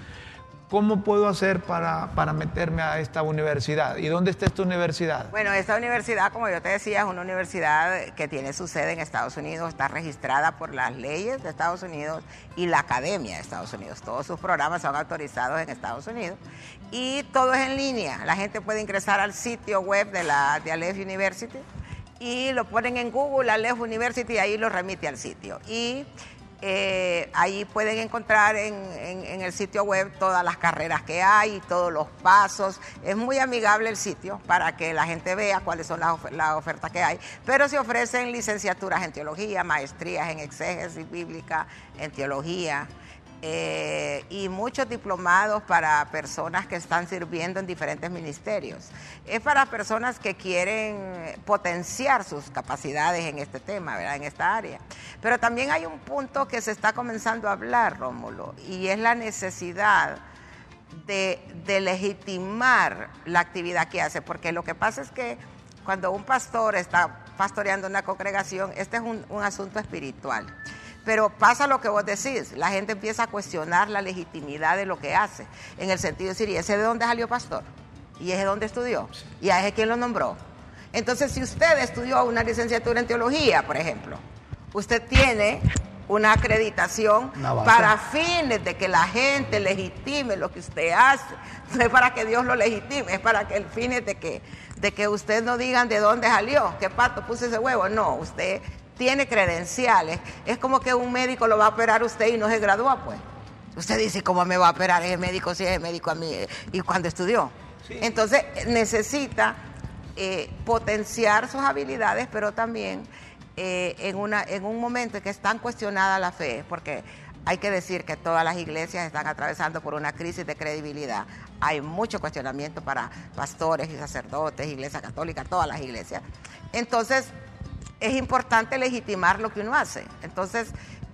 ¿cómo puedo hacer para, para, meterme a esta universidad? ¿Y dónde está esta universidad? Bueno, esta universidad, como yo te decía, es una universidad que tiene su sede en Estados Unidos, está registrada por las leyes de Estados Unidos y la Academia de Estados Unidos. Todos sus programas son autorizados en Estados Unidos y todo es en línea. La gente puede ingresar al sitio web de la de Aleph University y lo ponen en Google, Aleph University, y ahí lo remite al sitio. Y eh, ahí pueden encontrar en, el sitio web todas las carreras que hay, todos los pasos. Es muy amigable el sitio para que la gente vea cuáles son las, las ofertas que hay. Pero se ofrecen licenciaturas en teología, maestrías en exégesis bíblica, en teología. Eh, y muchos diplomados para personas que están sirviendo en diferentes ministerios. Es para personas que quieren potenciar sus capacidades en este tema, ¿verdad? en esta área. Pero también hay un punto que se está comenzando a hablar, Rómulo, y es la necesidad de, legitimar la actividad que hace, porque lo que pasa es que cuando un pastor está pastoreando una congregación, este es un asunto espiritual. Pero pasa lo que vos decís, la gente empieza a cuestionar la legitimidad de lo que hace, en el sentido de decir, ¿y ese de dónde salió pastor? ¿Y ese de dónde estudió? ¿Y a ese quién lo nombró? Entonces, si usted estudió una licenciatura en teología, por ejemplo, usted tiene una acreditación para fines de que la gente legitime lo que usted hace. No es para que Dios lo legitime, es para que el fines de que, de que usted no digan de dónde salió, qué pato puse ese huevo. No, usted tiene credenciales. Es como que un médico lo va a operar usted y no se gradúa, pues. Usted dice, ¿cómo me va a operar ese médico si es médico a mí y cuando estudió? Entonces necesita eh, potenciar sus habilidades, pero también eh, en, una, en un momento en que es tan cuestionada la fe, porque hay que decir que todas las iglesias están atravesando por una crisis de credibilidad. Hay mucho cuestionamiento para pastores y sacerdotes, iglesia católica, todas las iglesias. Entonces, es importante legitimar lo que uno hace. Entonces,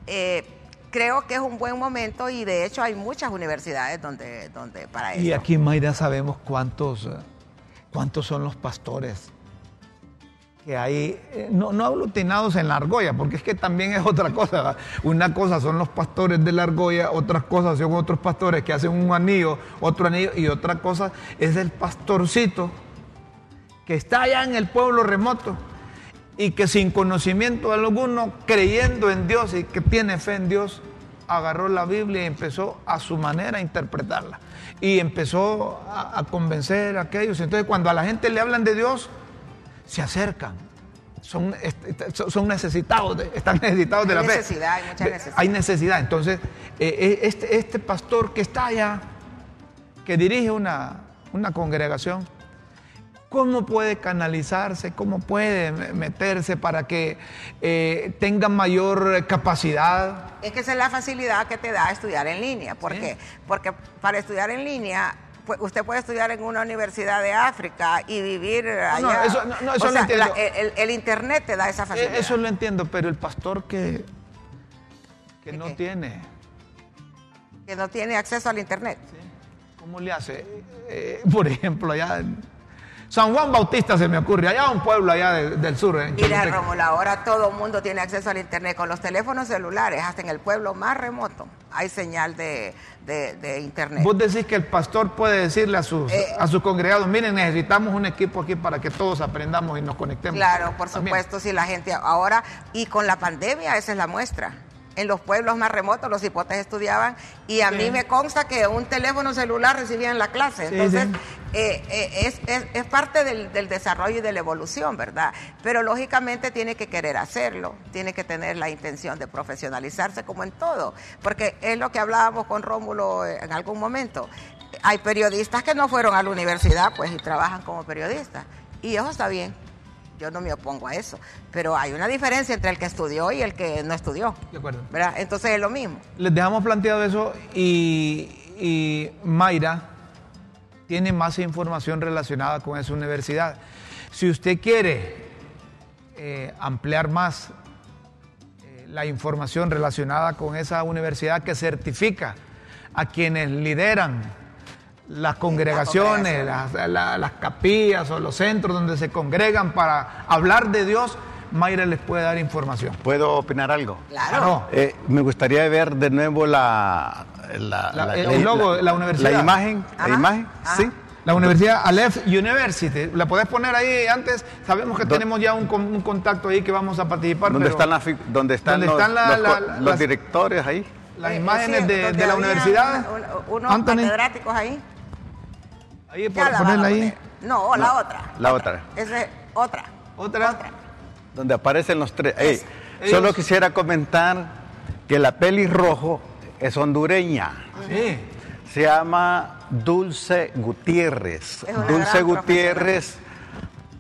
eh, creo que es un buen momento y de hecho hay muchas universidades donde, donde para eso. Y aquí en Mayra sabemos cuántos, cuántos son los pastores que hay, eh, no, no aglutinados en la argolla, porque es que también es otra cosa. Una cosa son los pastores de la argolla, otras cosas son otros pastores que hacen un anillo, otro anillo, y otra cosa es el pastorcito que está allá en el pueblo remoto y que sin conocimiento alguno, creyendo en Dios y que tiene fe en Dios, agarró la Biblia y empezó a su manera a interpretarla. Y empezó a, convencer a aquellos. Entonces cuando a la gente le hablan de Dios, se acercan. Son, son necesitados, están necesitados de la necesidad, fe. Hay mucha necesidad. Hay necesidad. Entonces, eh, eh, este, este pastor que está allá, que dirige una, una congregación, ¿Cómo puede canalizarse? ¿Cómo puede meterse para que eh, tenga mayor capacidad? Es que esa es la facilidad que te da estudiar en línea. ¿Por qué? Porque para estudiar en línea pues, usted puede estudiar en una universidad de África y vivir allá. No, eso, no, eso lo entiendo. el, internet te da esa facilidad. Eso lo entiendo, pero el pastor que, que no tiene. Que no tiene acceso al internet. ¿Cómo le hace? Eh, por ejemplo, allá San Juan Bautista se me ocurre, allá un pueblo allá del sur. En Mira, Romulo, ahora todo el mundo tiene acceso al Internet con los teléfonos celulares, hasta en el pueblo más remoto hay señal de, Internet. Vos decís que el pastor puede decirle a sus, eh, a sus congregados, miren, necesitamos un equipo aquí para que todos aprendamos y nos conectemos. Claro, por supuesto, si la gente ahora, y con la pandemia, esa es la muestra en los pueblos más remotos los hipotes estudiaban y a mí me consta que un teléfono celular recibían la clase. Entonces, eh, eh, es, parte del, desarrollo y de la evolución, ¿verdad? Pero lógicamente tiene que querer hacerlo, tiene que tener la intención de profesionalizarse como en todo, porque es lo que hablábamos con Rómulo en algún momento. Hay periodistas que no fueron a la universidad, pues, y trabajan como periodistas. Y eso está bien yo no me opongo a eso, pero hay una diferencia entre el que estudió y el que no estudió. De acuerdo. ¿verdad? Entonces es lo mismo. Les dejamos planteado eso y, Mayra tiene más información relacionada con esa universidad. Si usted quiere eh, ampliar más eh, la información relacionada con esa universidad que certifica a quienes lideran las congregaciones, las, capillas o los centros donde se congregan para hablar de Dios, Mayra les puede dar información. ¿Puedo opinar algo? Claro. Eh, me gustaría ver de nuevo la, la el logo de la universidad. La imagen, la imagen, sí. La Universidad Aleph University. ¿La podés poner ahí antes? Sabemos que tenemos ya un, contacto ahí que vamos a participar. ¿Dónde están, dónde están, los, directores ahí? Las imágenes de, la universidad. unos catedráticos ahí. Ahí, por, ponerla ahí. No, la otra. La otra. Esa es otra. ¿Otra? Donde aparecen los tres. solo quisiera comentar que la peli rojo es hondureña. Sí. Se llama Dulce Gutiérrez. Dulce Gutiérrez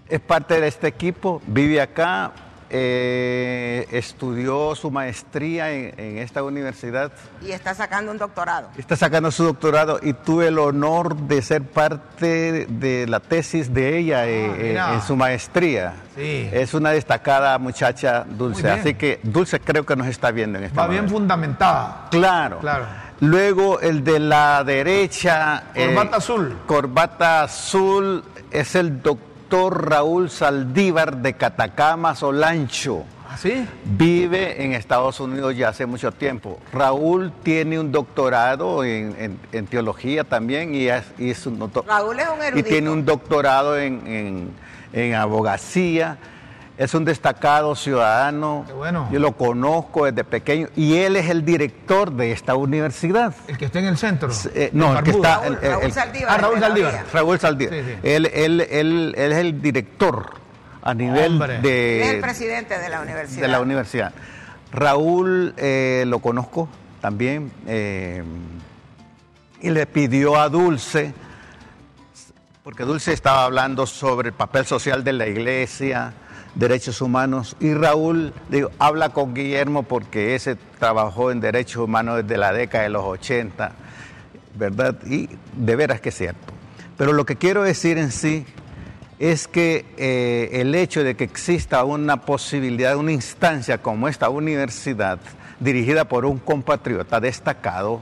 es parte de este equipo, vive acá, eh, estudió su maestría en, esta universidad. Y está sacando un doctorado. Está sacando su doctorado y tuve el honor de ser parte de la tesis de ella eh, ah, eh, en su maestría. Sí. Es una destacada muchacha Dulce, así que Dulce creo que nos está viendo en esta Va bien fundamentada. Claro. Claro. Luego el de la derecha. Corbata azul. Corbata azul es el doctor Raúl Saldívar de Catacama, Solancho. ¿Así? ¿Ah, Vive en Estados Unidos ya hace mucho tiempo. Raúl tiene un doctorado en, teología también y es, un Raúl es un erudito. Y tiene un doctorado en, en abogacía es un destacado ciudadano. bueno. Yo lo conozco desde pequeño y él es el director de esta universidad. El que está en el centro. Eh, no, el que está. Raúl, Raúl Saldívar. Ah, Raúl Saldívar. Raúl Saldívar. Él, él, él, es el director a nivel de. Es el presidente de la universidad. De la universidad. Raúl eh, lo conozco también eh, y le pidió a Dulce, porque Dulce estaba hablando sobre el papel social de la iglesia, derechos humanos. Y Raúl digo, habla con Guillermo porque ese trabajó en derechos humanos desde la década de los 80, ¿verdad? Y de veras que es cierto. Pero lo que quiero decir en sí es que eh, el hecho de que exista una posibilidad, una instancia como esta universidad, dirigida por un compatriota destacado,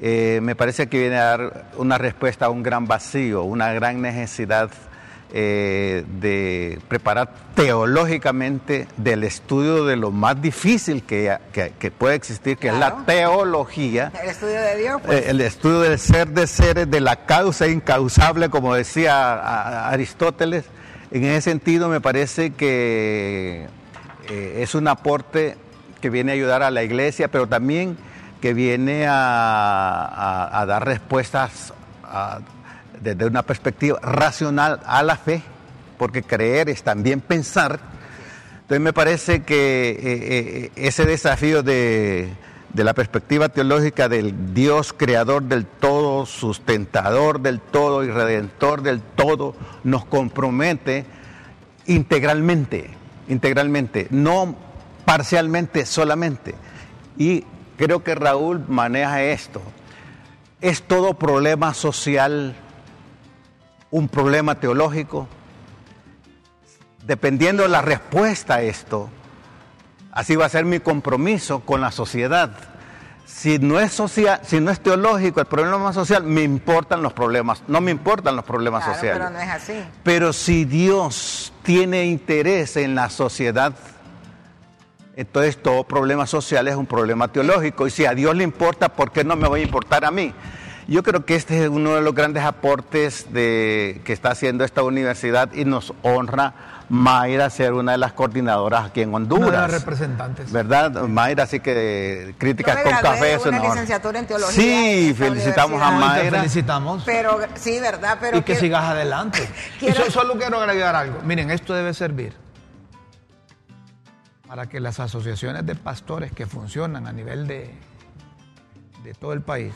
eh, me parece que viene a dar una respuesta a un gran vacío, una gran necesidad eh, de preparar teológicamente del estudio de lo más difícil que, puede existir, que es la teología. El estudio de Dios. Pues. Eh, el estudio del ser de seres, de la causa incausable, como decía Aristóteles. En ese sentido me parece que eh, es un aporte que viene a ayudar a la iglesia, pero también que viene a, dar respuestas desde una perspectiva racional a la fe, porque creer es también pensar. Entonces me parece que eh, eh, ese desafío de, de la perspectiva teológica del Dios creador del todo, sustentador del todo y redentor del todo, nos compromete integralmente, integralmente, no parcialmente solamente. Y creo que Raúl maneja esto. ¿Es todo problema social un problema teológico? Dependiendo de la respuesta a esto, así va a ser mi compromiso con la sociedad. Si no es social, si no es teológico el problema social, me importan los problemas, no me importan los problemas sociales. Pero no es así. Pero si Dios tiene interés en la sociedad, entonces todo problema social es un problema teológico. Y si a Dios le importa, ¿por qué no me va a importar a mí? Yo creo que este es uno de los grandes aportes de, que está haciendo esta universidad y nos honra Mayra ser una de las coordinadoras aquí en Honduras. Una de las representantes. ¿Verdad? Mayra, así que críticas con café. una licenciatura en teología. Sí, felicitamos a Mayra. felicitamos. Pero, sí, ¿verdad? Pero y que, sigas adelante. (laughs) Y solo quiero agregar algo. Miren, esto debe servir para que las asociaciones de pastores que funcionan a nivel de, de todo el país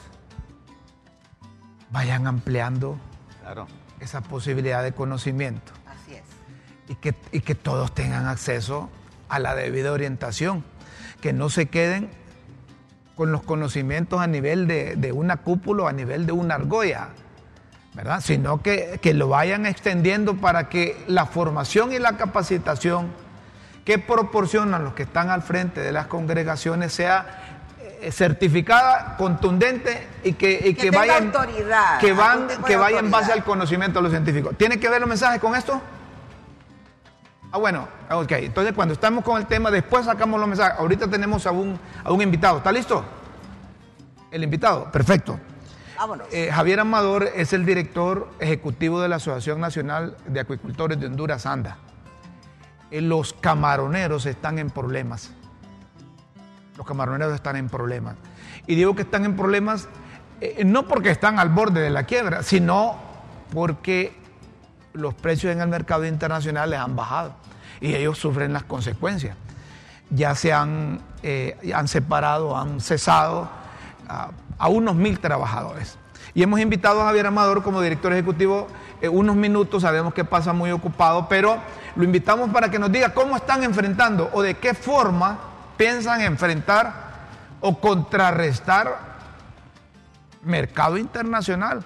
vayan ampliando esa posibilidad de conocimiento. Así es. Y que, y que todos tengan acceso a la debida orientación, que no se queden con los conocimientos a nivel de, una cúpula o a nivel de una argolla, ¿verdad? Sino que, que lo vayan extendiendo para que la formación y la capacitación que proporcionan los que están al frente de las congregaciones sea certificada, contundente y que, que, vaya, autoridad, que, van, que vaya en base al conocimiento de los científicos. ¿Tiene que ver los mensajes con esto? Ah, bueno, ok. Entonces, cuando estamos con el tema, después sacamos los mensajes. Ahorita tenemos a un, a un invitado. ¿Está listo? El invitado, perfecto. Vámonos. Eh, Javier Amador es el director ejecutivo de la Asociación Nacional de Acuicultores de Honduras, ANDA. Eh, los camaroneros están en problemas. Los camaroneros están en problemas. Y digo que están en problemas eh, no porque están al borde de la quiebra, sino porque los precios en el mercado internacional les han bajado y ellos sufren las consecuencias. Ya se han, eh, han separado, han cesado a, a, unos mil trabajadores. Y hemos invitado a Javier Amador como director ejecutivo unos minutos, sabemos que pasa muy ocupado, pero lo invitamos para que nos diga cómo están enfrentando o de qué forma piensan enfrentar o contrarrestar mercado internacional.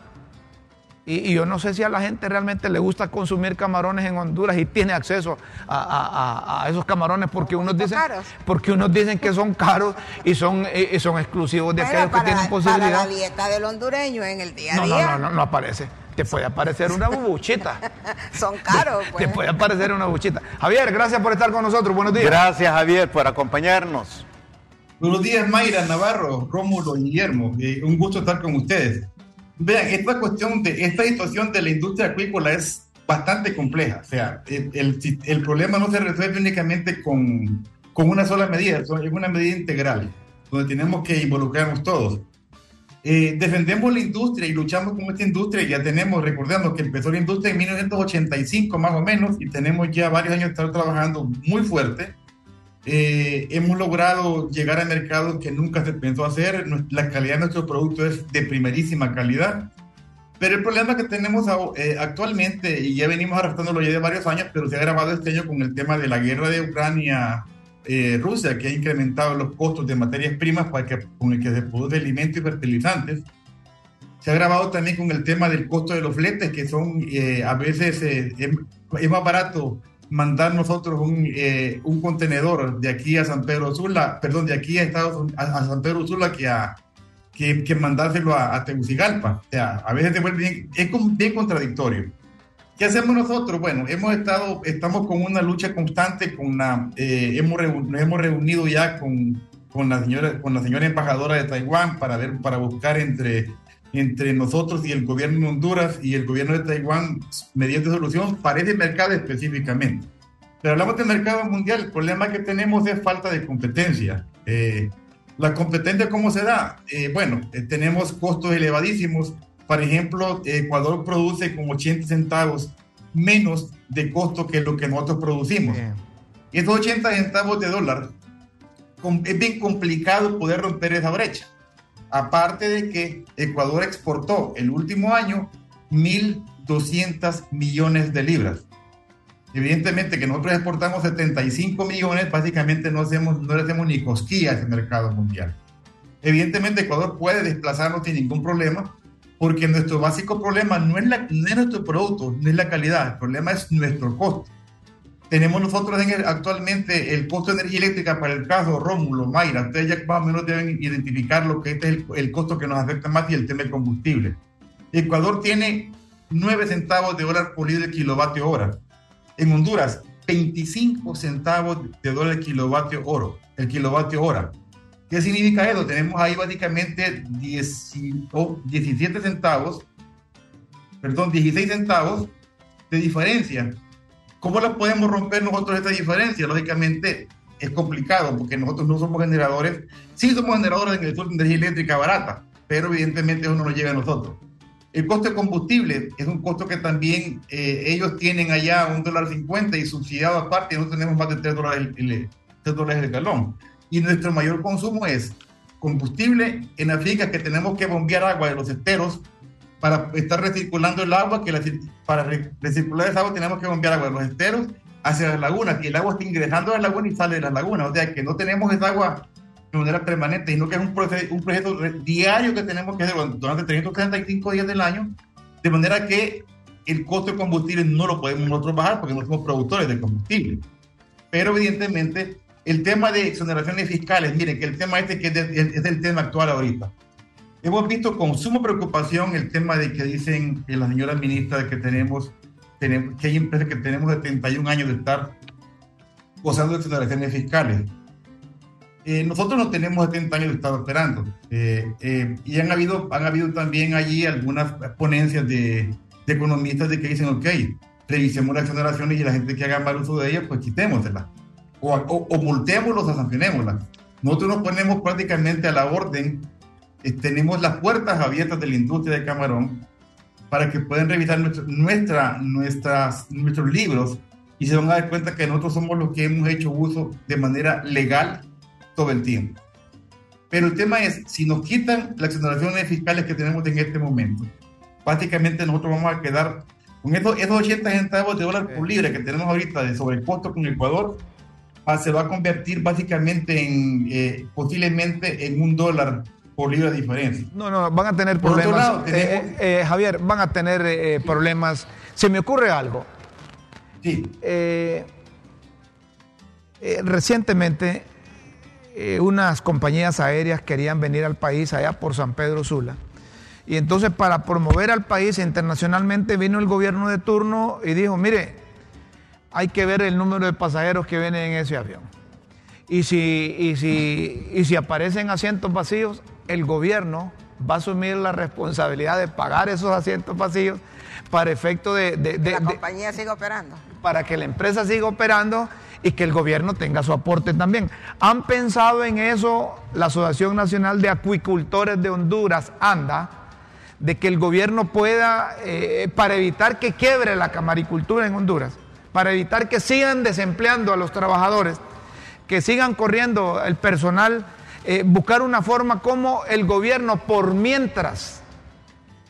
Y, yo no sé si a la gente realmente le gusta consumir camarones en Honduras y tiene acceso a, esos camarones porque unos dicen porque unos dicen que son caros y son y son exclusivos de aquellos que tienen posibilidad. Para la dieta del hondureño en el día a día. No, no, no, no aparece te puede aparecer una (laughs) bubuchita. Son caros. Pues. Te puede aparecer una bubuchita. Javier, gracias por estar con nosotros. Buenos días. Gracias, Javier, por acompañarnos. Buenos días, Mayra, Navarro, Rómulo y Guillermo. Eh, un gusto estar con ustedes. Vean, esta cuestión de esta situación de la industria acuícola es bastante compleja. O sea, el, el, problema no se resuelve únicamente con, con una sola medida, es una medida integral, donde tenemos que involucrarnos todos. Eh, defendemos la industria y luchamos con esta industria. Ya tenemos, recordando que empezó la industria en 1985 más o menos y tenemos ya varios años de estar trabajando muy fuerte. Eh, hemos logrado llegar a mercados que nunca se pensó hacer. La calidad de nuestro producto es de primerísima calidad. Pero el problema que tenemos eh, actualmente, y ya venimos arrastrándolo ya de varios años, pero se ha grabado este año con el tema de la guerra de Ucrania eh, Rusia, que ha incrementado los costos de materias primas para que, con el que se produce alimentos y fertilizantes. Se ha grabado también con el tema del costo de los fletes, que son eh, a veces eh, es, más barato mandar nosotros un, un, contenedor de aquí a San Pedro Sula, perdón, de aquí a, Estados, a, San Pedro Sula que, a, que, que mandárselo a, Tegucigalpa. O sea, a veces se vuelve bien, es bien contradictorio. ¿Qué hacemos nosotros? Bueno, hemos estado, estamos con una lucha constante, con una, eh, hemos, nos hemos reunido ya con, con, la señora, con la señora embajadora de Taiwán para, ver, para buscar entre, entre nosotros y el gobierno de Honduras y el gobierno de Taiwán mediante solución para ese mercado específicamente. Pero hablamos del mercado mundial, el problema que tenemos es falta de competencia. Eh, la competencia, ¿cómo se da? Eh, bueno, tenemos costos elevadísimos por ejemplo, Ecuador produce como 80 centavos menos de costo que lo que nosotros producimos. Y esos 80 centavos de dólar es bien complicado poder romper esa brecha. Aparte de que Ecuador exportó el último año 1.200 millones de libras. Evidentemente que nosotros exportamos 75 millones, básicamente no, hacemos, no le hacemos ni cosquillas al mercado mundial. Evidentemente Ecuador puede desplazarnos sin ningún problema, porque nuestro básico problema no es, la, no es nuestro producto, no es la calidad, el problema es nuestro costo. Tenemos nosotros actualmente el costo de energía eléctrica para el caso Rómulo, Mayra, ustedes ya más o menos deben identificar lo que este es el, costo que nos afecta más y el tema del combustible. Ecuador tiene 9 centavos de dólar por litro de kilovatio hora. En Honduras, 25 centavos de dólar el kilovatio oro, el kilovatio hora. ¿Qué significa eso? Tenemos ahí básicamente 17 centavos, perdón, 16 centavos de diferencia. ¿Cómo la podemos romper nosotros esta diferencia? Lógicamente es complicado porque nosotros no somos generadores, sí somos generadores de energía eléctrica barata, pero evidentemente eso no nos llega a nosotros. El costo de combustible es un costo que también eh, ellos tienen allá un dólar cincuenta y subsidiado aparte, no tenemos más de 3 dólares el, 3 dólares el galón y nuestro mayor consumo es combustible en África que tenemos que bombear agua de los esteros para estar recirculando el agua, que para recircular esa agua tenemos que bombear agua de los esteros hacia las lagunas y el agua está ingresando a la laguna y sale de las lagunas, o sea que no tenemos esa agua de manera permanente, sino que es un proceso, un proceso diario que tenemos que hacer durante 365 días del año, de manera que el costo de combustible no lo podemos nosotros bajar porque no somos productores de combustible. Pero evidentemente el tema de exoneraciones fiscales, miren, que el tema este que es, el tema actual ahorita. Hemos visto con suma preocupación el tema de que dicen la señora ministra que tenemos, tenemos que hay empresas que tenemos 71 años de estar gozando de exoneraciones fiscales. Eh, nosotros no tenemos 70 años de estar operando. Eh, eh, y han habido, han habido también allí algunas ponencias de, de economistas de que dicen, ok, revisemos las exoneraciones y la gente que haga mal uso de ellas, pues quitémoselas o, o, multémoslos o sancionémoslas. Nosotros nos ponemos prácticamente a la orden, eh, tenemos las puertas abiertas de la industria de camarón para que puedan revisar nuestra, nuestras, nuestros libros y se van a dar cuenta que nosotros somos los que hemos hecho uso de manera legal todo el tiempo. Pero el tema es, si nos quitan las exoneraciones fiscales que tenemos en este momento, prácticamente nosotros vamos a quedar con esos, esos 80 centavos de dólar por libre que tenemos ahorita de sobrecosto con Ecuador, se va a convertir básicamente en eh, posiblemente en un dólar por libra de diferencia. No, no, van a tener problemas. Eh, eh, Javier, van a tener problemas. Se me ocurre algo. Sí. recientemente, unas compañías aéreas querían venir al país allá por San Pedro Sula. Y entonces para promover al país internacionalmente vino el gobierno de turno y dijo, mire, hay que ver el número de pasajeros que vienen en ese avión. Y si, si, si aparecen asientos vacíos, el gobierno va a asumir la responsabilidad de pagar esos asientos vacíos para efecto de... que la compañía siga operando. Para que la empresa siga operando y que el gobierno tenga su aporte también. ¿Han pensado en eso la Asociación Nacional de Acuicultores de Honduras, ANDA, de que el gobierno pueda, eh, para evitar que quiebre la camaricultura en Honduras, para evitar que sigan desempleando a los trabajadores, que sigan corriendo el personal, eh, buscar una forma como el gobierno, por mientras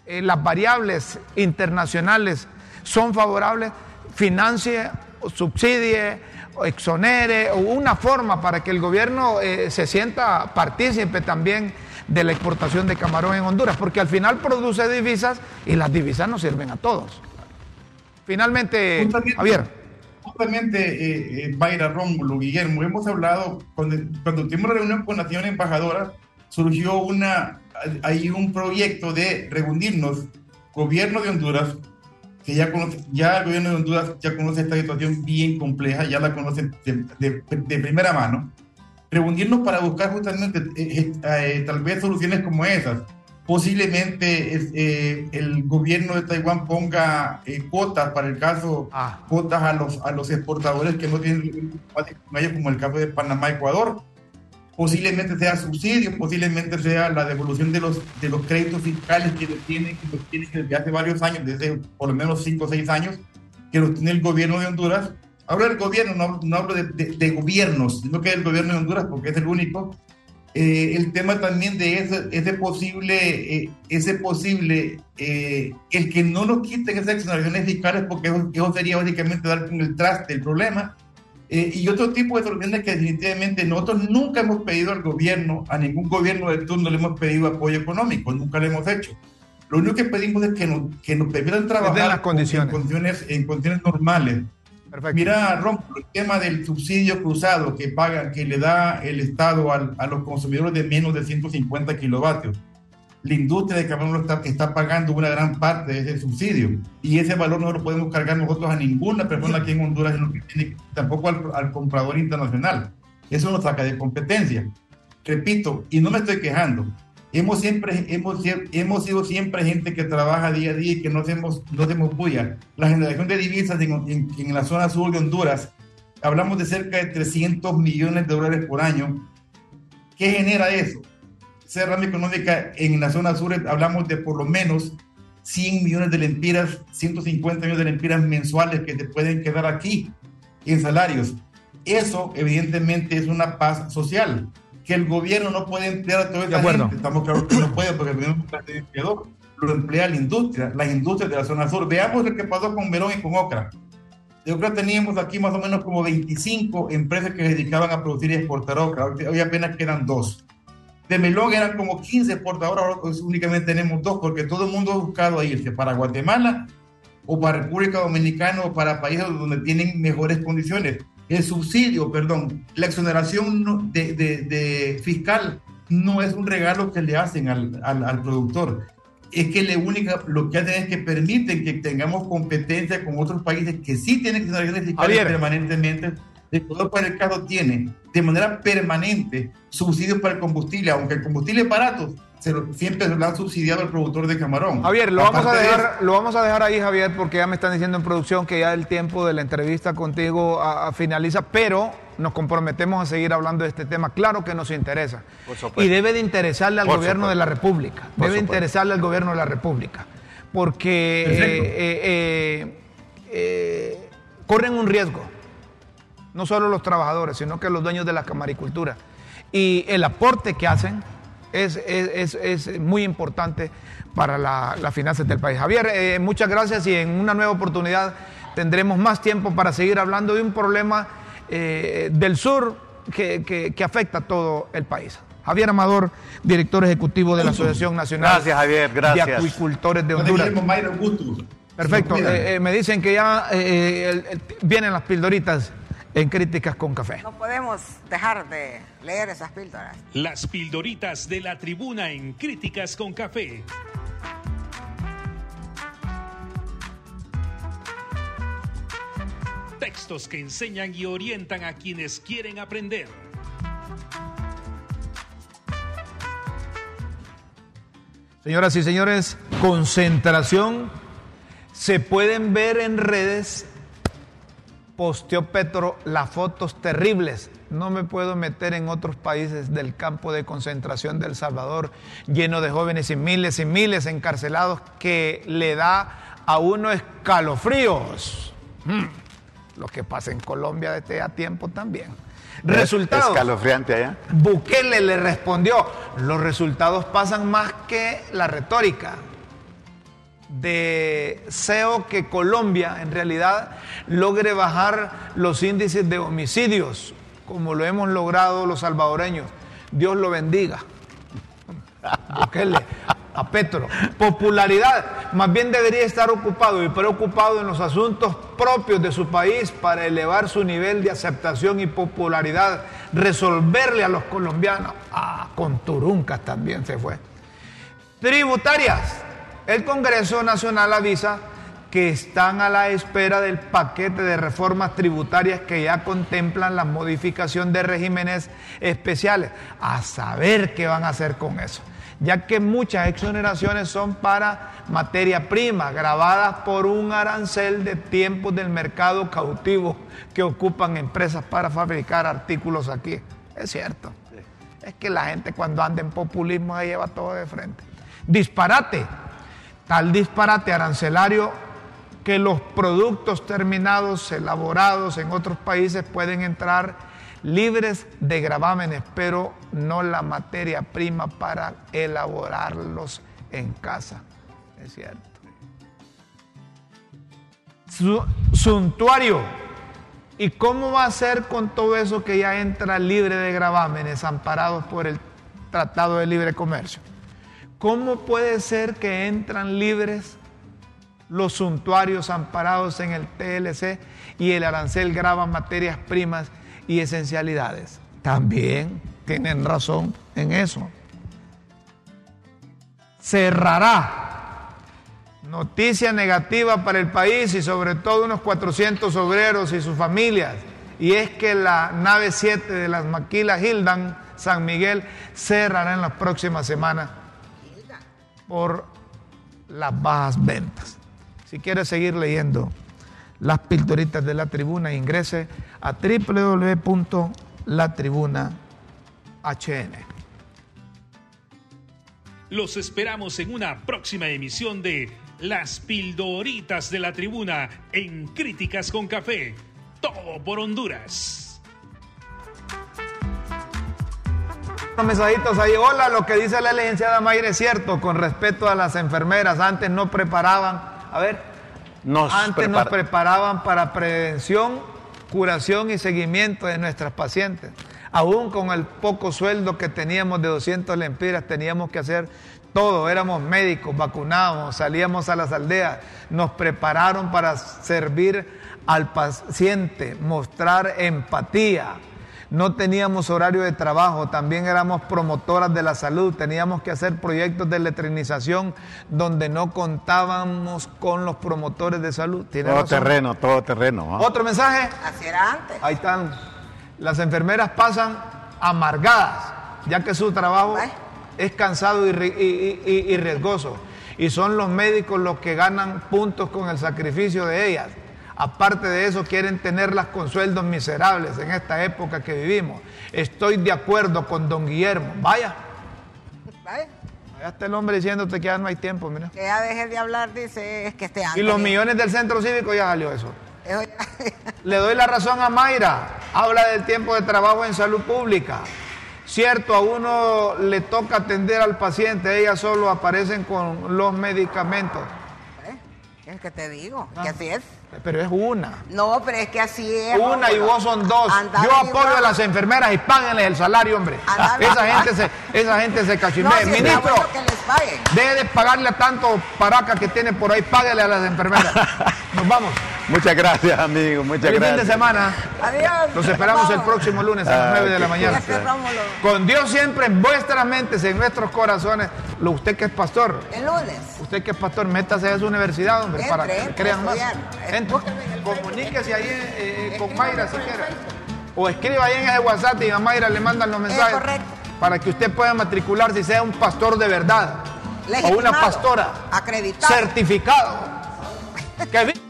eh, las variables internacionales son favorables, financie, subsidie, exonere, o una forma para que el gobierno eh, se sienta partícipe también de la exportación de camarón en Honduras, porque al final produce divisas y las divisas nos sirven a todos. Finalmente, Javier. Justamente, eh, eh, Mayra, Rómulo, Guillermo, hemos hablado, cuando, cuando tuvimos la reunión con la señora embajadora, surgió una, hay un proyecto de reunirnos, gobierno de Honduras, que ya, conoce, ya el gobierno de Honduras ya conoce esta situación bien compleja, ya la conoce de, de, primera mano, reunirnos para buscar justamente eh, eh, tal vez soluciones como esas. Posiblemente eh, el gobierno de Taiwán ponga cuotas para el caso, ah. cuotas a los, a los exportadores que no tienen como el caso de Panamá, Ecuador posiblemente sea subsidio, posiblemente sea la devolución de los, de los créditos fiscales que los tienen, que los tienen desde hace varios años, desde por lo menos 5 o 6 años, que los tiene el gobierno de Honduras. Hablo del gobierno, no, no hablo de, de, gobiernos, sino que del gobierno de Honduras, porque es el único. Eh, el tema también de ese, ese posible, eh, ese posible, eh, el que no nos quiten esas exoneraciones fiscales, porque eso, eso sería básicamente dar con el traste el problema, eh, y otro tipo de soluciones que definitivamente nosotros nunca hemos pedido al gobierno, a ningún gobierno de turno le hemos pedido apoyo económico, nunca lo hemos hecho. Lo único que pedimos es que nos, que nos permitan trabajar las condiciones. En, condiciones, en condiciones normales. Perfecto. Mira, Ron, el tema del subsidio cruzado que paga, que le da el Estado a los consumidores de menos de 150 kilovatios la industria de Camarón está, está, pagando una gran parte de ese subsidio y ese valor no lo podemos cargar nosotros a ninguna persona aquí en Honduras, tampoco al, comprador internacional. Eso nos saca de competencia. Repito, y no me estoy quejando, hemos siempre hemos, hemos sido siempre gente que trabaja día a día y que no hacemos, no hacemos bulla. La generación de divisas en, en la zona sur de Honduras, hablamos de cerca de 300 millones de dólares por año. ¿Qué genera eso? rama económica en la zona sur hablamos de por lo menos 100 millones de lempiras, 150 millones de lempiras mensuales que te pueden quedar aquí en salarios. Eso evidentemente es una paz social, que el gobierno no puede emplear a toda esa gente. Estamos claros que no puede porque el gobierno empleador, lo emplea la industria, las industrias de la zona sur. Veamos lo que pasó con Merón y con Ocra. De Ocra teníamos aquí más o menos como 25 empresas que se dedicaban a producir y exportar ocra. Hoy apenas quedan dos de melón eran como 15 portadores, ahora únicamente tenemos dos, porque todo el mundo ha buscado irse para Guatemala o para República Dominicana o para países donde tienen mejores condiciones. El subsidio, perdón, la exoneración de, de, fiscal no es un regalo que le hacen al, al, productor. Es que le única, lo que hacen es que permiten que tengamos competencia con otros países que sí tienen exoneraciones fiscales permanentemente Ecuador, por el caso, tiene de manera permanente subsidios para el combustible, aunque el combustible es barato, siempre lo han subsidiado al productor de camarón. Javier, lo vamos, a dejar, lo vamos a dejar ahí, Javier, porque ya me están diciendo en producción que ya el tiempo de la entrevista contigo finaliza, pero nos comprometemos a seguir hablando de este tema. Claro que nos interesa. Y debe de interesarle al gobierno de la República. debe interesarle al gobierno de la República. Porque eh, eh, eh, corren un riesgo no solo los trabajadores, sino que los dueños de la camaricultura. Y el aporte que hacen es, muy importante para las la finanzas del país. Javier, eh, muchas gracias y en una nueva oportunidad tendremos más tiempo para seguir hablando de un problema eh, del sur que, afecta a todo el país. Javier Amador, director ejecutivo de la Asociación Nacional de Acuicultores de Honduras. Perfecto, eh, me dicen que ya vienen las pildoritas en Críticas con Café. No podemos dejar de leer esas píldoras. Las pildoritas de la tribuna en Críticas con Café. Textos que enseñan y orientan a quienes quieren aprender. Señoras y señores, concentración se pueden ver en redes posteó Petro las fotos terribles. No me puedo meter en otros países del campo de concentración de El Salvador, lleno de jóvenes y miles y miles encarcelados, que le da a uno escalofríos. Hmm. Lo que pasa en Colombia desde a tiempo también. Resultados. Escalofriante allá. Bukele le respondió, los resultados pasan más que la retórica deseo que Colombia en realidad logre bajar los índices de homicidios, como lo hemos logrado los salvadoreños. Dios lo bendiga. a Petro. Popularidad, más bien debería estar ocupado y preocupado en los asuntos propios de su país para elevar su nivel de aceptación y popularidad, resolverle a los colombianos. Ah, con Turuncas también se fue. Tributarias, el Congreso Nacional avisa que están a la espera del paquete de reformas tributarias que ya contemplan la modificación de regímenes especiales. A saber qué van a hacer con eso. Ya que muchas exoneraciones son para materia prima, grabadas por un arancel de tiempos del mercado cautivo que ocupan empresas para fabricar artículos aquí. Es cierto. Es que la gente cuando anda en populismo se lleva todo de frente. Disparate. Tal disparate arancelario que los productos terminados, elaborados en otros países pueden entrar libres de gravámenes, pero no la materia prima para elaborarlos en casa. Es cierto. suntuario. ¿Y cómo va a ser con todo eso que ya entra libre de gravámenes, amparados por el Tratado de Libre Comercio? ¿Cómo puede ser que entran libres los suntuarios amparados en el TLC y el arancel graba materias primas y esencialidades. También tienen razón en eso. Cerrará. Noticia negativa para el país y sobre todo unos 400 obreros y sus familias. Y es que la nave 7 de las maquilas Hildan San Miguel cerrará en las próximas semanas por las bajas ventas. Si quiere seguir leyendo las pildoritas de la tribuna, ingrese a www.latribunahn. Los esperamos en una próxima emisión de Las pildoritas de la tribuna en Críticas con Café. Todo por Honduras. Unos mensajitos ahí. Hola, lo que dice la licenciada Mayre es cierto con respecto a las enfermeras. Antes no preparaban a ver, antes nos preparaban para prevención, curación y seguimiento de nuestras pacientes. Aún con el poco sueldo que teníamos de 200 lempiras, teníamos que hacer todo. Éramos médicos, vacunábamos, salíamos a las aldeas, nos prepararon para servir al paciente, mostrar empatía no teníamos horario de trabajo, también éramos promotoras de la salud, teníamos que hacer proyectos de letrinización donde no contábamos con los promotores de salud. todo terreno, todo terreno. ¿Otro mensaje? Así era antes. Ahí están. Las enfermeras pasan amargadas, ya que su trabajo es cansado y riesgoso. Y son los médicos los que ganan puntos con el sacrificio de ellas. Aparte de eso, quieren tenerlas con sueldos miserables en esta época que vivimos. Estoy de acuerdo con don Guillermo. Vaya. Vaya. Allá está el hombre diciéndote que ya no hay tiempo, mira. Que ya deje de hablar, dice, es que este Y los millones del centro cívico ya salió eso. Le doy la razón a Mayra. Habla del tiempo de trabajo en salud pública. Cierto, a uno le toca atender al paciente, ellas solo aparecen con los medicamentos. ¿Eh? Es que te digo, que así es. Pero es una. No, pero es que así es. Una y vos son dos. Yo apoyo a las enfermeras y páguenles el salario, hombre. esa gente, se, esa gente se cachimea. Ministro, deje de pagarle a tanto paraca que tiene por ahí, páguele a las enfermeras. (laughs) Nos vamos. Muchas gracias, amigo. Muchas gracias. fin de semana. Adiós. Nos esperamos el próximo lunes a las 9 de la mañana. Con Dios siempre en vuestras mentes, en nuestros corazones. Usted que es pastor. El lunes. Usted que es pastor, métase a su universidad, hombre, para que crean más. Comuníquese ahí eh, con Mayra si quiere. O escriba ahí en ese WhatsApp y a Mayra le mandan los mensajes. Para que usted pueda matricularse y sea un pastor de verdad. o una pastora. Acreditado. Certificado. que